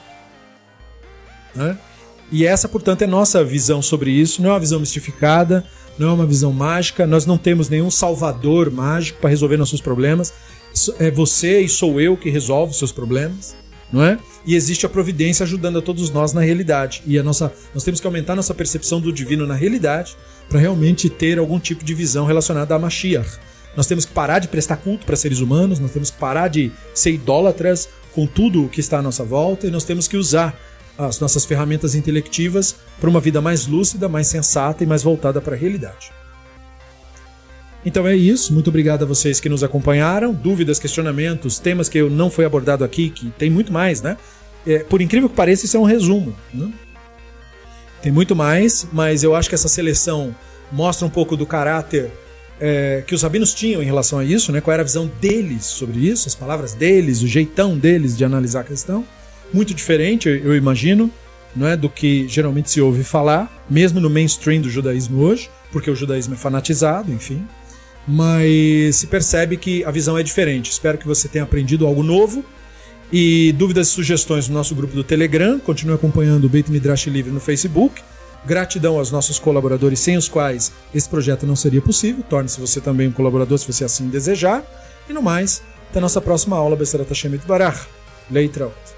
Né? E essa, portanto, é nossa visão sobre isso. Não é uma visão mistificada, não é uma visão mágica. Nós não temos nenhum salvador mágico para resolver nossos problemas. É você e sou eu que resolve os seus problemas não é? E existe a providência ajudando a todos nós na realidade. E a nossa, nós temos que aumentar nossa percepção do divino na realidade para realmente ter algum tipo de visão relacionada a Mashiach, Nós temos que parar de prestar culto para seres humanos, nós temos que parar de ser idólatras com tudo o que está à nossa volta e nós temos que usar as nossas ferramentas intelectivas para uma vida mais lúcida, mais sensata e mais voltada para a realidade. Então é isso. Muito obrigado a vocês que nos acompanharam. Dúvidas, questionamentos, temas que eu não foi abordado aqui, que tem muito mais, né? É, por incrível que pareça, isso é um resumo. Né? Tem muito mais, mas eu acho que essa seleção mostra um pouco do caráter é, que os rabinos tinham em relação a isso, né? qual era a visão deles sobre isso, as palavras deles, o jeitão deles de analisar a questão. Muito diferente, eu imagino, não é, do que geralmente se ouve falar, mesmo no mainstream do judaísmo hoje, porque o judaísmo é fanatizado, enfim. Mas se percebe que a visão é diferente. Espero que você tenha aprendido algo novo. E dúvidas e sugestões no nosso grupo do Telegram. Continue acompanhando o Beit Midrash Livre no Facebook. Gratidão aos nossos colaboradores, sem os quais esse projeto não seria possível. Torne-se você também um colaborador se você assim desejar. E no mais, até a nossa próxima aula, Bessarat Hashem Barach. Leitraut.